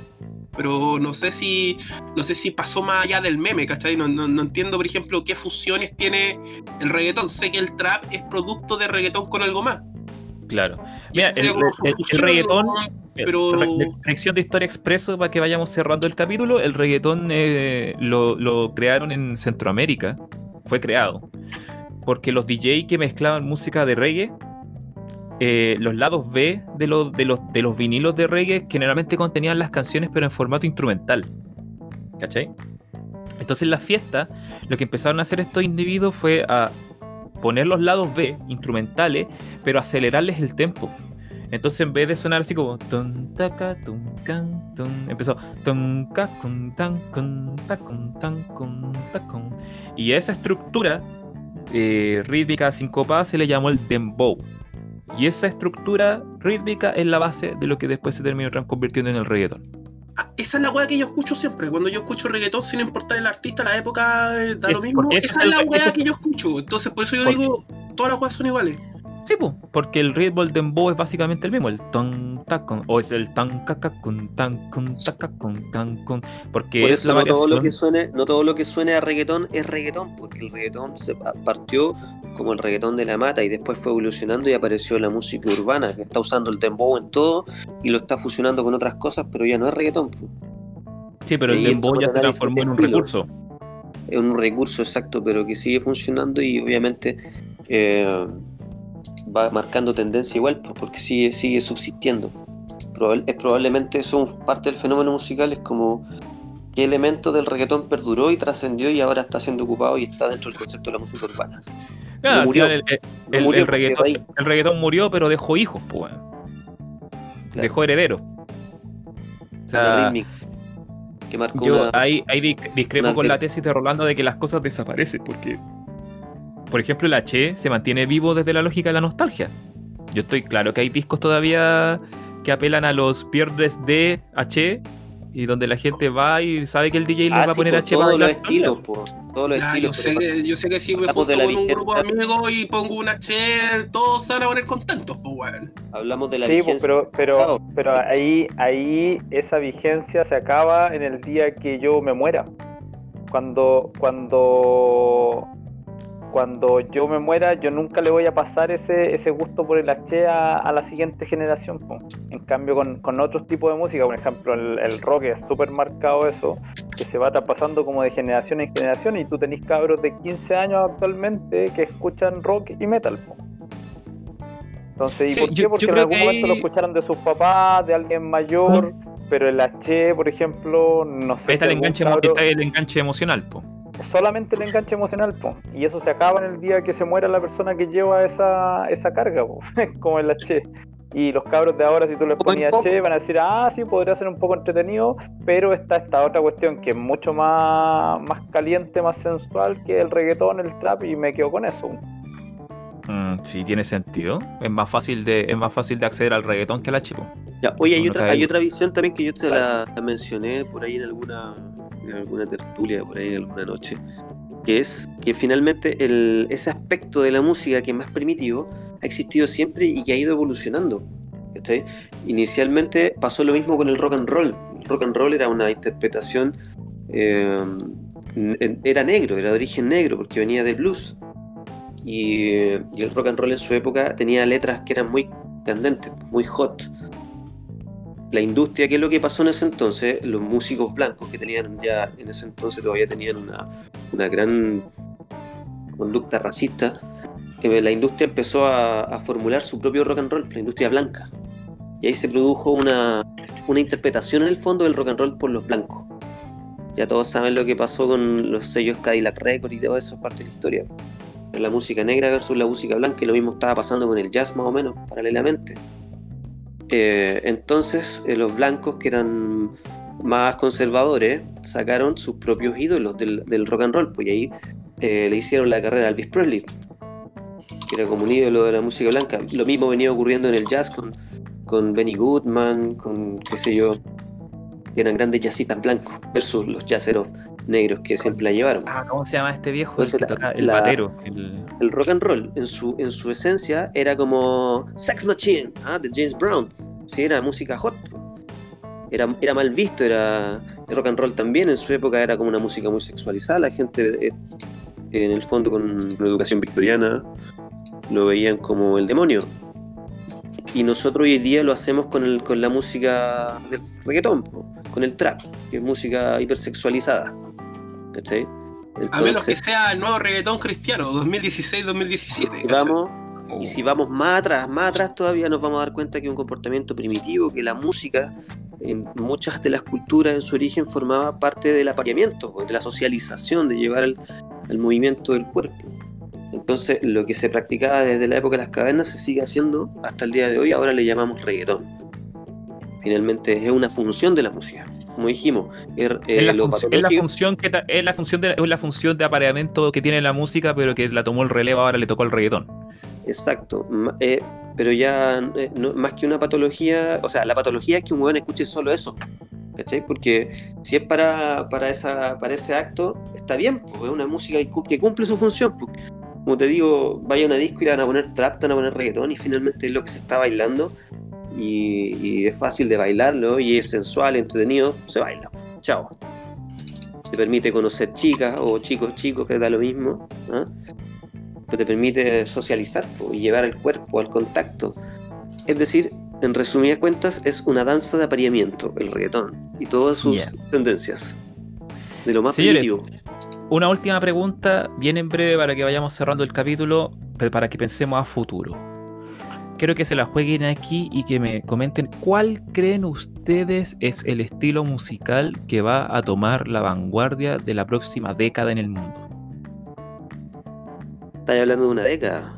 Pero no sé si no sé si pasó más allá del meme, ¿cachai? No, no, no entiendo, por ejemplo, qué fusiones tiene el reggaetón. Sé que el trap es producto de reggaetón con algo más. claro. Mira, el- el- reggaetón. Pero- Lección de historia expreso para que vayamos cerrando el capítulo. El reggaetón eh, lo, lo crearon en Centroamérica. Fue creado. Porque los DJ que mezclaban música de reggae, eh, los lados B de los, de, los, de los vinilos de reggae generalmente contenían las canciones, pero en formato instrumental. ¿Cachai? Entonces en la fiesta, lo que empezaron a hacer estos individuos fue a poner los lados B instrumentales, pero acelerarles el tempo. Entonces en vez de sonar así como empezó y esa estructura eh, rítmica sincopada se le llamó el dembow. Y esa estructura rítmica es la base de lo que después se terminó convirtiendo en el reggaetón. Ah, Esa es la weá que yo escucho siempre. Cuando yo escucho reggaetón, sin importar el artista, la época, eh, da Es lo mismo. Esa es, la weá que yo escucho. Entonces, por eso yo digo, todas las weas son iguales. Sí, po, porque el ritmo del dembow es básicamente el mismo, el ton tacon, o es el tan caca con tan con taca con tan con, porque Por es eso la no todo, lo que suene, no todo lo que suene a reggaetón es reggaetón, porque el reggaetón se pa- partió como el reggaetón de la mata y después fue evolucionando y apareció la música urbana, que está usando el dembow en todo y lo está fusionando con otras cosas, pero ya no es reggaetón. po. Sí, pero el dembow ya se transformó en un estilo. recurso. Es un recurso exacto, pero que sigue funcionando y obviamente eh, va marcando tendencia igual, po, porque sigue, sigue subsistiendo. Probable- es probablemente eso un- parte del fenómeno musical, es como qué elemento del reggaetón perduró y trascendió y ahora está siendo ocupado y está dentro del concepto de la música urbana. Claro, No murió. el, el- No el- murió el reggaetón, el reggaetón murió, pero dejó hijos, pues. claro, Dejó herederos. O sea, rítmica, que marcó yo una- ahí, ahí dis- discrepo una con la tesis de Rolando de que las cosas desaparecen, porque, por ejemplo, el H se mantiene vivo desde la lógica de la nostalgia. Yo estoy claro que hay discos todavía que apelan a los pierdes de H y donde la gente va y sabe que el DJ les Ah, va a sí, poner po, H para todos los estilos, po, todos los Ya, yo, estilos. sé pero que, yo sé que si me junto de la con un grupo de amigos y pongo una H, todos se van a poner contentos, pues weón. Hablamos de la Sí, pues, vigencia. pero, pero, Claro. pero ahí, ahí esa vigencia se acaba en el día que yo me muera. Cuando, cuando, cuando yo me muera, yo nunca le voy a pasar ese, ese gusto por el H a, a la siguiente generación. po. En cambio, con, con otros tipos de música, por ejemplo, el, el rock es súper marcado eso, que se va traspasando como de generación en generación y tú tenés cabros de 15 años actualmente que escuchan rock y metal. po. Entonces, ¿y Sí, por yo- qué? yo Porque en creo algún momento lo escucharon de sus papás, de alguien mayor, pero el H, por ejemplo, no sé. Ahí está si el enganche, emo- cabro- está el enganche emocional, po. Solamente el enganche emocional, po. y eso se acaba en el día que se muera la persona que lleva esa, esa carga, po. como el H. Y los cabros de ahora, si tú les en ponías. H, van a decir, ah, sí, podría ser un poco entretenido, pero está esta otra cuestión que es mucho más, más caliente, más sensual que el reggaetón, el trap, y me quedo con eso. Mm, sí, tiene sentido. Es más fácil de, es más fácil de acceder al reggaetón que al H, po. Ya, oye, hay otra, hay otra visión también que yo te la, la mencioné por ahí en alguna, en alguna tertulia, por ahí alguna noche, que es que finalmente el, ese aspecto de la música que es más primitivo ha existido siempre y que ha ido evolucionando. Inicialmente pasó lo mismo con el rock and roll. El rock and roll era una interpretación, eh, era negro, era de origen negro porque venía del blues. Y, y el rock and roll en su época tenía letras que eran muy candentes, muy hot la industria, ¿qué es lo que pasó en ese entonces? Los músicos blancos que tenían ya en ese entonces todavía tenían una, una gran conducta racista, eh, la industria empezó a, a formular su propio rock and roll, la industria blanca. Y ahí se produjo una, una interpretación en el fondo del rock and roll por los blancos. Ya todos saben lo que pasó con los sellos Cadillac Records y todo eso es parte de la historia. la música negra versus la música blanca, y lo mismo estaba pasando con el jazz más o menos, paralelamente. Eh, entonces, eh, los blancos que eran más conservadores sacaron sus propios ídolos del, rock and roll, pues y ahí eh, le hicieron la carrera a Elvis Presley, que era como un ídolo de la música blanca. Lo mismo venía ocurriendo en el jazz con, con Benny Goodman, con qué sé yo, que eran grandes jazzistas blancos versus los jazzeros negros que siempre la llevaron. Ah, ¿cómo se llama este viejo? Entonces, el, que toca- el la- batero. el- El rock and roll en su, en su esencia era como Sex Machine ah, de James Brown. Sí, era música hot. Era, era mal visto, era el rock and roll también. En su época era como una música muy sexualizada. La gente, eh, en el fondo, con una educación victoriana, lo veían como el demonio. Y nosotros hoy día lo hacemos con, el, con la música del reggaetón, con el trap, que es música hipersexualizada. ¿Cachai? A menos que Entonces, sea el nuevo reggaetón cristiano, 2016-2017. y vamos Y si vamos más atrás, más atrás todavía nos vamos a dar cuenta que un comportamiento primitivo, que la música en muchas de las culturas en su origen formaba parte del apareamiento, pues, de la socialización, de llevar el, el movimiento del cuerpo. Entonces lo que se practicaba desde la época de las cavernas se sigue haciendo hasta el día de hoy, ahora le llamamos reggaetón. Finalmente es una función de la música. Como dijimos, es, eh, es, la lo func- es la patológico- función que es la función de es la función de apareamiento que tiene la música, pero que la tomó el relevo, ahora le tocó el reggaetón. Exacto, eh, pero ya eh, no- más que una patología, o sea, la patología es que un weón escuche solo eso, ¿cachai? Porque si es para, para, esa, para ese acto, está bien, pues, es una música que cumple su función. pues. Como te digo, vaya a una disco y le van a poner trap, te van a poner reggaetón y finalmente es lo que se está bailando y, y es fácil de bailarlo y es sensual, entretenido, se baila. Chao. Te permite conocer chicas o chicos chicos, que da lo mismo. ¿ah? pero te permite socializar y llevar el cuerpo al contacto. Es decir, en resumidas cuentas, es una danza de apareamiento, el reggaetón, y todas sus Yeah. tendencias. De lo más Señores, primitivo. Una última pregunta, bien en breve para que vayamos cerrando el capítulo, pero para que pensemos a futuro. Quiero que se la jueguen aquí y que me comenten cuál creen ustedes es el estilo musical que va a tomar la vanguardia de la próxima década en el mundo. Estás hablando de una década.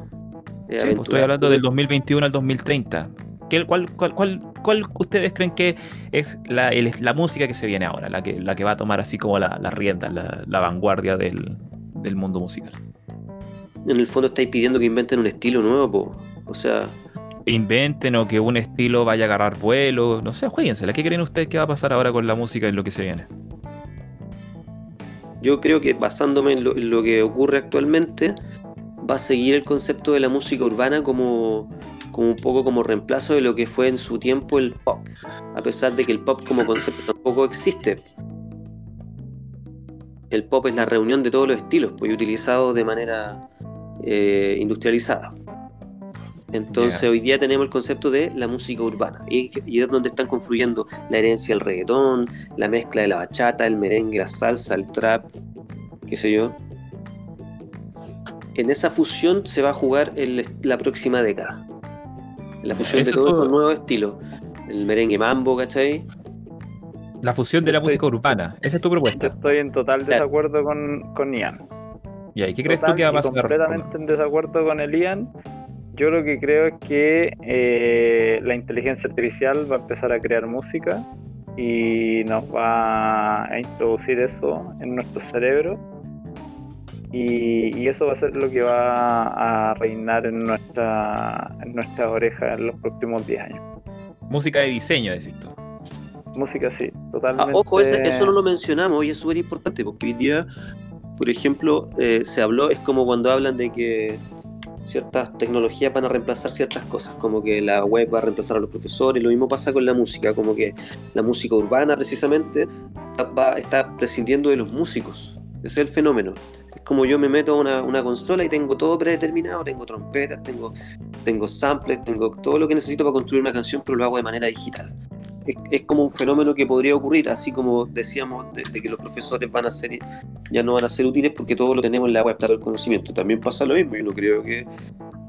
Sí, pues, estoy hablando del 2021 al 2030. ¿Qué- cuál, cuál, cuál, cuál ustedes creen que es la, el- la música que se viene ahora, la que, la que va a tomar así como la, la rienda, la, la vanguardia del, del mundo musical? En el fondo estáis pidiendo que inventen un estilo nuevo, po. O sea, inventen o que un estilo vaya a agarrar vuelo, no sé, jueguensela. ¿Qué creen ustedes que va a pasar ahora con la música y lo que se viene? yo creo que basándome en lo, que ocurre actualmente, va a seguir el concepto de la música urbana como, como un poco como reemplazo de lo que fue en su tiempo el pop, a pesar de que el pop como concepto tampoco existe. El pop es la reunión de todos los estilos, pues utilizado de manera eh, industrializada. Entonces hoy día tenemos el concepto de la música urbana y, y es donde están confluyendo la herencia del reggaetón, la mezcla de la bachata, el merengue, la salsa, el trap, qué sé yo. En esa fusión se va a jugar el- la próxima década. En la fusión de todos todo- esos nuevos estilos. El merengue mambo, ¿cachai? La fusión de la música urbana. Esa es tu Yo propuesta. estoy en total Claro. desacuerdo con, con Ian. ¿Y ahí qué crees tú que va a pasar? completamente en desacuerdo con el Ian. Yo lo que creo es que eh, la inteligencia artificial va a empezar a crear música y nos va a introducir eso en nuestro cerebro. Y, y eso va a ser lo que va a reinar en nuestra, en nuestra oreja en los próximos 10 años. Música de diseño, decís tú. Música sí, Ah, totalmente. ojo, ese- eso no lo mencionamos y es súper importante porque hoy día, por ejemplo, eh, se habló, es como cuando hablan de que ciertas tecnologías van a reemplazar ciertas cosas, como que la web va a reemplazar a los profesores, lo mismo pasa con la música, como que la música urbana precisamente va- está prescindiendo de los músicos, ese es el fenómeno. Es como yo me meto a una, una consola y tengo todo predeterminado, tengo trompetas, tengo, tengo samples, tengo todo lo que necesito para construir una canción, pero lo hago de manera digital es, es como un fenómeno que podría ocurrir, así como decíamos de, de que los profesores van a ser, ya no van a ser útiles porque todo lo tenemos en la web, todo el conocimiento. También pasa lo mismo, yo no creo que,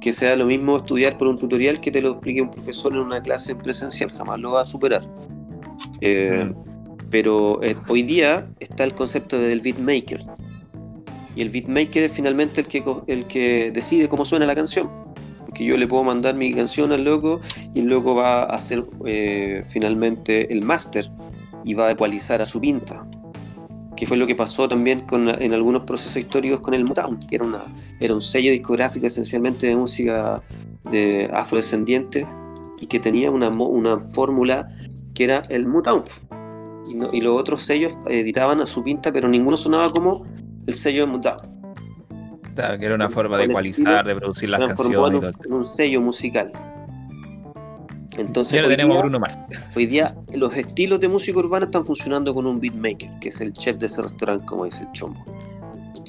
que sea lo mismo estudiar por un tutorial que te lo explique un profesor en una clase presencial, jamás lo va a superar. Eh, Pero eh, hoy día está el concepto del beatmaker, y el beatmaker es finalmente el que, el que decide cómo suena la canción. Porque yo le puedo mandar mi canción al loco y el loco va a hacer eh, finalmente el máster y va a ecualizar a su pinta. Que fue lo que pasó también con, en algunos procesos históricos con el Motown, que era, un sello discográfico esencialmente de música de afrodescendiente y que tenía una, fórmula que era el Motown. Y los otros sellos editaban a su pinta, pero ninguno sonaba como el sello de Motown. Claro, que era una forma de ecualizar, de producir las en canciones el- en un sello musical. Entonces, Ya hoy, tenemos día, Bruno Mars. hoy día los estilos de música urbana están funcionando con un beatmaker, que es el chef de ese restaurante, como dice el chombo.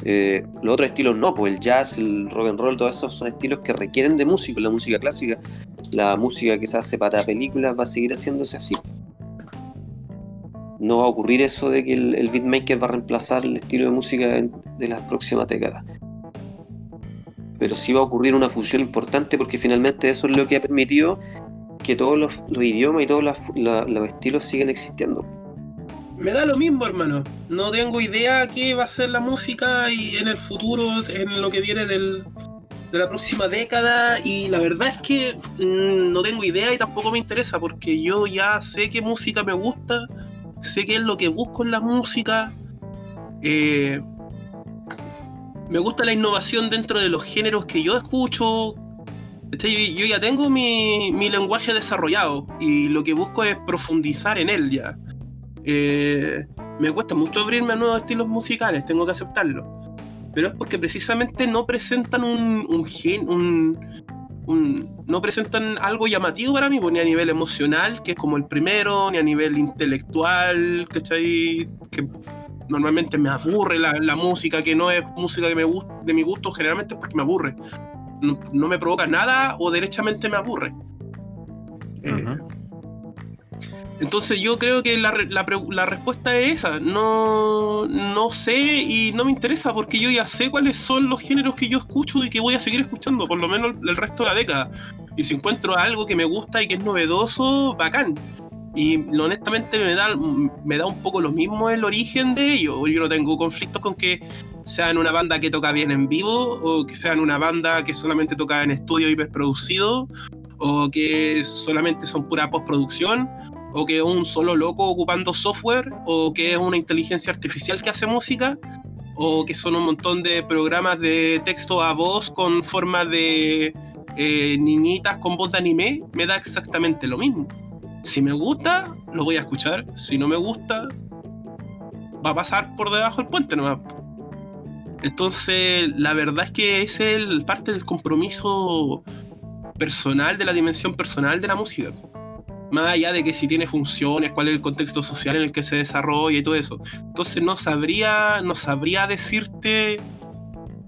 Eh, los otros estilos no, pues el jazz, el rock and roll, todos esos son estilos que requieren de música. La música clásica, la música que se hace para películas va a seguir haciéndose así. No va a ocurrir eso de que el, el beatmaker va a reemplazar el estilo de música en- de las próximas décadas. Pero sí va a ocurrir una fusión importante porque finalmente eso es lo que ha permitido que todos los, idiomas y todos los estilos siguen existiendo. Me da lo mismo, hermano. No tengo idea qué va a ser la música y en el futuro, en lo que viene del- de la próxima década. Y la verdad es que mm, no tengo idea y tampoco me interesa porque yo ya sé qué música me gusta, sé qué es lo que busco en la música. Eh, me gusta la innovación dentro de los géneros que yo escucho. Yo, yo ya tengo mi, mi lenguaje desarrollado y lo que busco es profundizar en él ya. Eh, me cuesta mucho abrirme a nuevos estilos musicales, tengo que aceptarlo. Pero es porque precisamente no presentan un, un gen, un, un- no presentan algo llamativo para mí, pues, ni a nivel emocional, que es como el primero, ni a nivel intelectual, ¿cachai? Que normalmente me aburre la, la música, que no es música que me de mi gusto, generalmente es porque me aburre. No, no me provoca nada o derechamente me aburre. Eh, entonces yo creo que la, la respuesta es esa. No, no sé y no me interesa porque yo ya sé cuáles son los géneros que yo escucho y que voy a seguir escuchando, por lo menos el resto de la década. Y si encuentro algo que me gusta y que es novedoso, bacán. Y honestamente me da, me da un poco lo mismo el origen de ello. Yo no tengo conflictos con que sean una banda que toca bien en vivo o que sean una banda que solamente toca en estudio hiperproducido o que solamente son pura postproducción o que es un solo loco ocupando software, o que es una inteligencia artificial que hace música, o que son un montón de programas de texto a voz con forma de eh, niñitas con voz de anime, me da exactamente lo mismo. Si me gusta, lo voy a escuchar. Si no me gusta, va a pasar por debajo del puente nomás. Entonces, la verdad es que es el, parte del compromiso personal, de la dimensión personal de la música más allá de que si tiene funciones, cuál es el contexto social en el que se desarrolla y todo eso. Entonces no sabría, no sabría decirte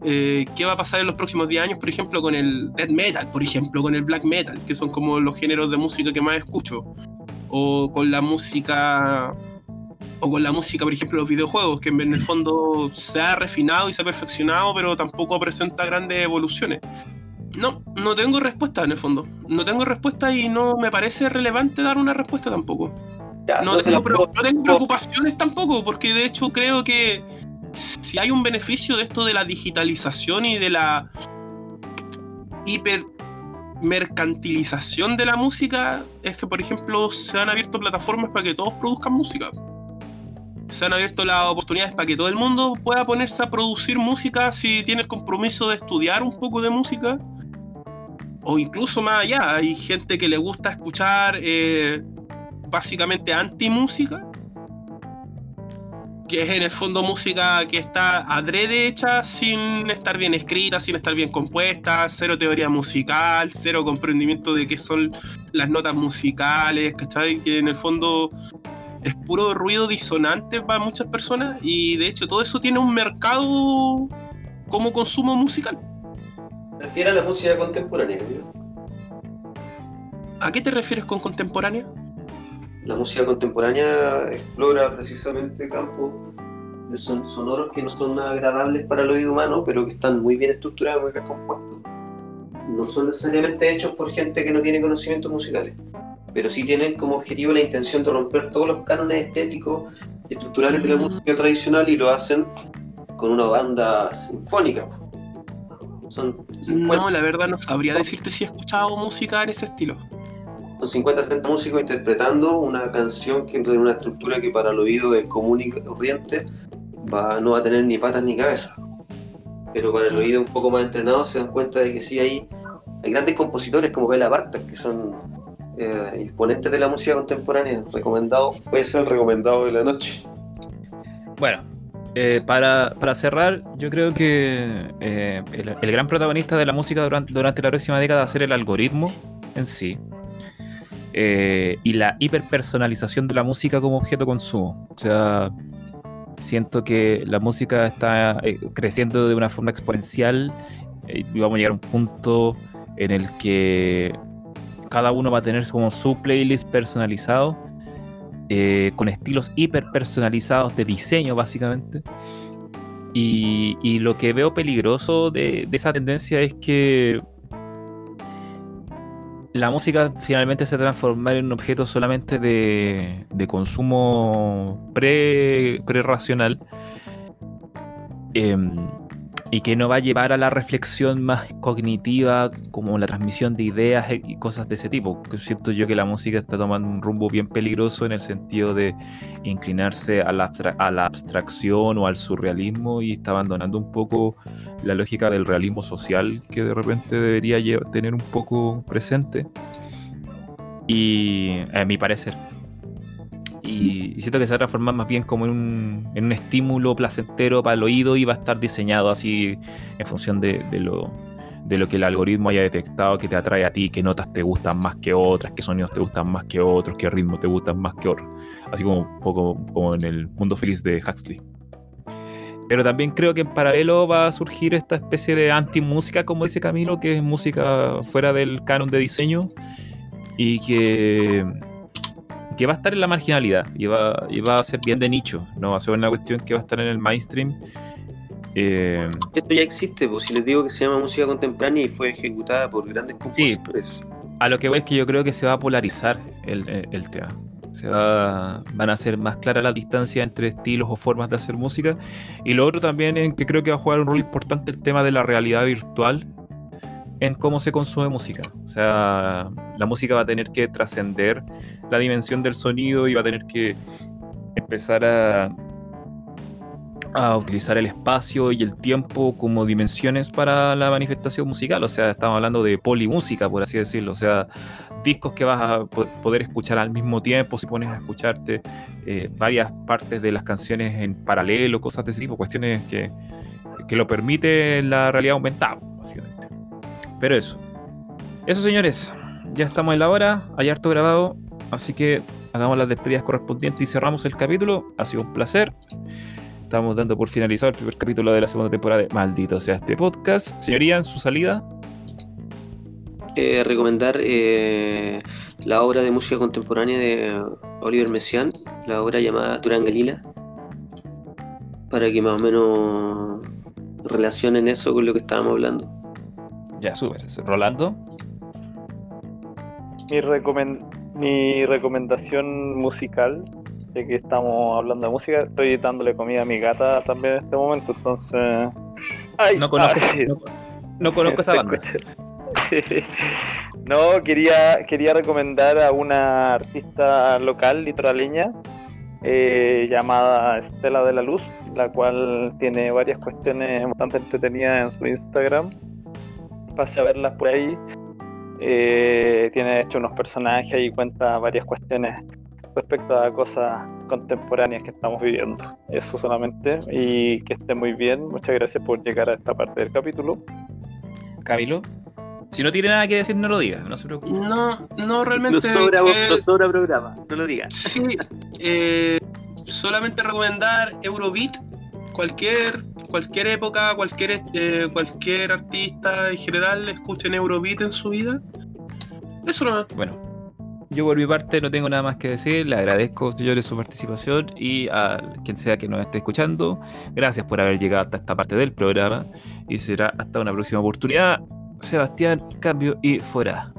eh, qué va a pasar en los próximos 10 años, por ejemplo, con el death metal, por ejemplo, con el black metal, que son como los géneros de música que más escucho. O con la música. O con la música, por ejemplo, los videojuegos, que en el fondo se ha refinado y se ha perfeccionado, pero tampoco presenta grandes evoluciones. No, no tengo respuesta en el fondo. No tengo respuesta y no me parece relevante dar una respuesta tampoco. Ya, No tengo, no tengo preocupaciones tampoco, porque de hecho creo que si hay un beneficio de esto de la digitalización y de la hiper mercantilización de la música, es que por ejemplo se han abierto plataformas para que todos produzcan música. Se han abierto las oportunidades para que todo el mundo pueda ponerse a producir música si tiene el compromiso de estudiar un poco de música. O incluso más allá, hay gente que le gusta escuchar eh, básicamente anti-música, que es en el fondo música que está adrede hecha sin estar bien escrita, sin estar bien compuesta, cero teoría musical, cero comprendimiento de qué son las notas musicales, ¿cachai? Que en el fondo es puro ruido disonante para muchas personas y de hecho todo eso tiene un mercado como consumo musical. Me refiero a la música contemporánea. ¿A qué te refieres con contemporánea? La música contemporánea explora precisamente campos de son- sonoros que no son agradables para el oído humano, pero que están muy bien estructurados, muy bien compuestos. No son necesariamente hechos por gente que no tiene conocimientos musicales, pero sí tienen como objetivo la intención de romper todos los cánones estéticos y estructurales de la música tradicional y lo hacen con una banda sinfónica. Son 50, No, la verdad no sabría decirte si he escuchado música en ese estilo. Son 50 70 músicos interpretando una canción que tiene una estructura que para el oído del común y corriente va, no va a tener ni patas ni cabeza. Pero para el oído un poco más entrenado se dan cuenta de que sí hay, hay grandes compositores como Bela Bartok que son eh, exponentes de la música contemporánea. Recomendado, puede ser el recomendado de la noche. Bueno, eh, para, para cerrar, yo creo que eh, el, el gran protagonista de la música durante, durante la próxima década va a ser el algoritmo en sí. Eh, y la hiperpersonalización de la música como objeto consumo. O sea, siento que la música está eh, creciendo de una forma exponencial eh, y vamos a llegar a un punto en el que cada uno va a tener como su playlist personalizado con estilos hiper personalizados de diseño básicamente y, lo que veo peligroso de esa tendencia es que la música finalmente se transforma en un objeto solamente de, de consumo pre, pre-racional em, y que no va a llevar a la reflexión más cognitiva como la transmisión de ideas y cosas de ese tipo. Que Siento yo que la música está tomando un rumbo bien peligroso en el sentido de inclinarse a la, a la abstracción o al surrealismo y está abandonando un poco la lógica del realismo social que de repente debería tener un poco presente. Y a mi parecer. Y, siento que se va a transformar más bien como en un, en un estímulo placentero para el oído y va a estar diseñado así en función de, de lo, de lo que el algoritmo haya detectado que te atrae a ti, qué notas te gustan más que otras, qué sonidos te gustan más que otros, qué ritmo te gustan más que otros. Así como un poco como en el mundo feliz de Huxley. Pero también creo que en paralelo va a surgir esta especie de anti-música, como dice Camilo, que es música fuera del canon de diseño y que, que va a estar en la marginalidad y va, y va a ser bien de nicho, no va a ser una cuestión que va a estar en el mainstream. Eh, Esto ya existe, pues si les digo que se llama música contemporánea y fue ejecutada por grandes compositores. a lo que voy es que yo creo que se va a polarizar el, el- el tema. Se va, van a ser más claras las distancias entre estilos o formas de hacer música. Y lo otro también en que creo que va a jugar un rol importante el tema de la realidad virtual en cómo se consume música. O sea, la música va a tener que trascender la dimensión del sonido y va a tener que empezar a, a utilizar el espacio y el tiempo como dimensiones para la manifestación musical. O sea, estamos hablando de polimúsica, por así decirlo. O sea, discos que vas a po- poder escuchar al mismo tiempo, si pones a escucharte eh, varias partes de las canciones en paralelo, cosas de ese tipo, cuestiones que, que lo permite la realidad aumentada, básicamente. Pero eso. Eso, señores. Ya estamos en la hora, hay harto grabado, así que hagamos las despedidas correspondientes y cerramos el capítulo. Ha sido un placer. Estamos dando por finalizado el primer capítulo de la segunda temporada de Maldito sea este podcast. Señoría, en su salida. Eh, recomendar eh, la obra de música contemporánea de Oliver Messiaen, la obra llamada Durangalila, para que más o menos relacionen eso con lo que estábamos hablando. Ya, súper. Rolando. Mi, recomen- mi recomendación musical, ya que estamos hablando de música, estoy dándole comida a mi gata también en este momento, entonces... Ay, No conozco, no, no conozco esa banda. No, quería, quería recomendar a una artista local, litoraleña, eh, llamada Estela de la Luz, la cual tiene varias cuestiones bastante entretenidas en su Instagram. Pase a verlas por ahí. Eh, tiene hecho unos personajes y cuenta varias cuestiones respecto a cosas contemporáneas que estamos viviendo. Eso solamente. Y que esté muy bien. Muchas gracias por llegar a esta parte del capítulo. Camilo. Si no tiene nada que decir, no lo diga, no se preocupe. No, no realmente. Nos sobra, eh, nos sobra programa, no lo digas. Sí, eh, solamente recomendar Eurobeat, cualquier, cualquier época, cualquier, eh, cualquier artista en general escuchen Eurobeat en su vida. Eso no Bueno, yo por mi parte no tengo nada más que decir. Le agradezco, señores, su participación y a quien sea que nos esté escuchando. Gracias por haber llegado hasta esta parte del programa y será hasta una próxima oportunidad. Sebastián, cambio y fuera.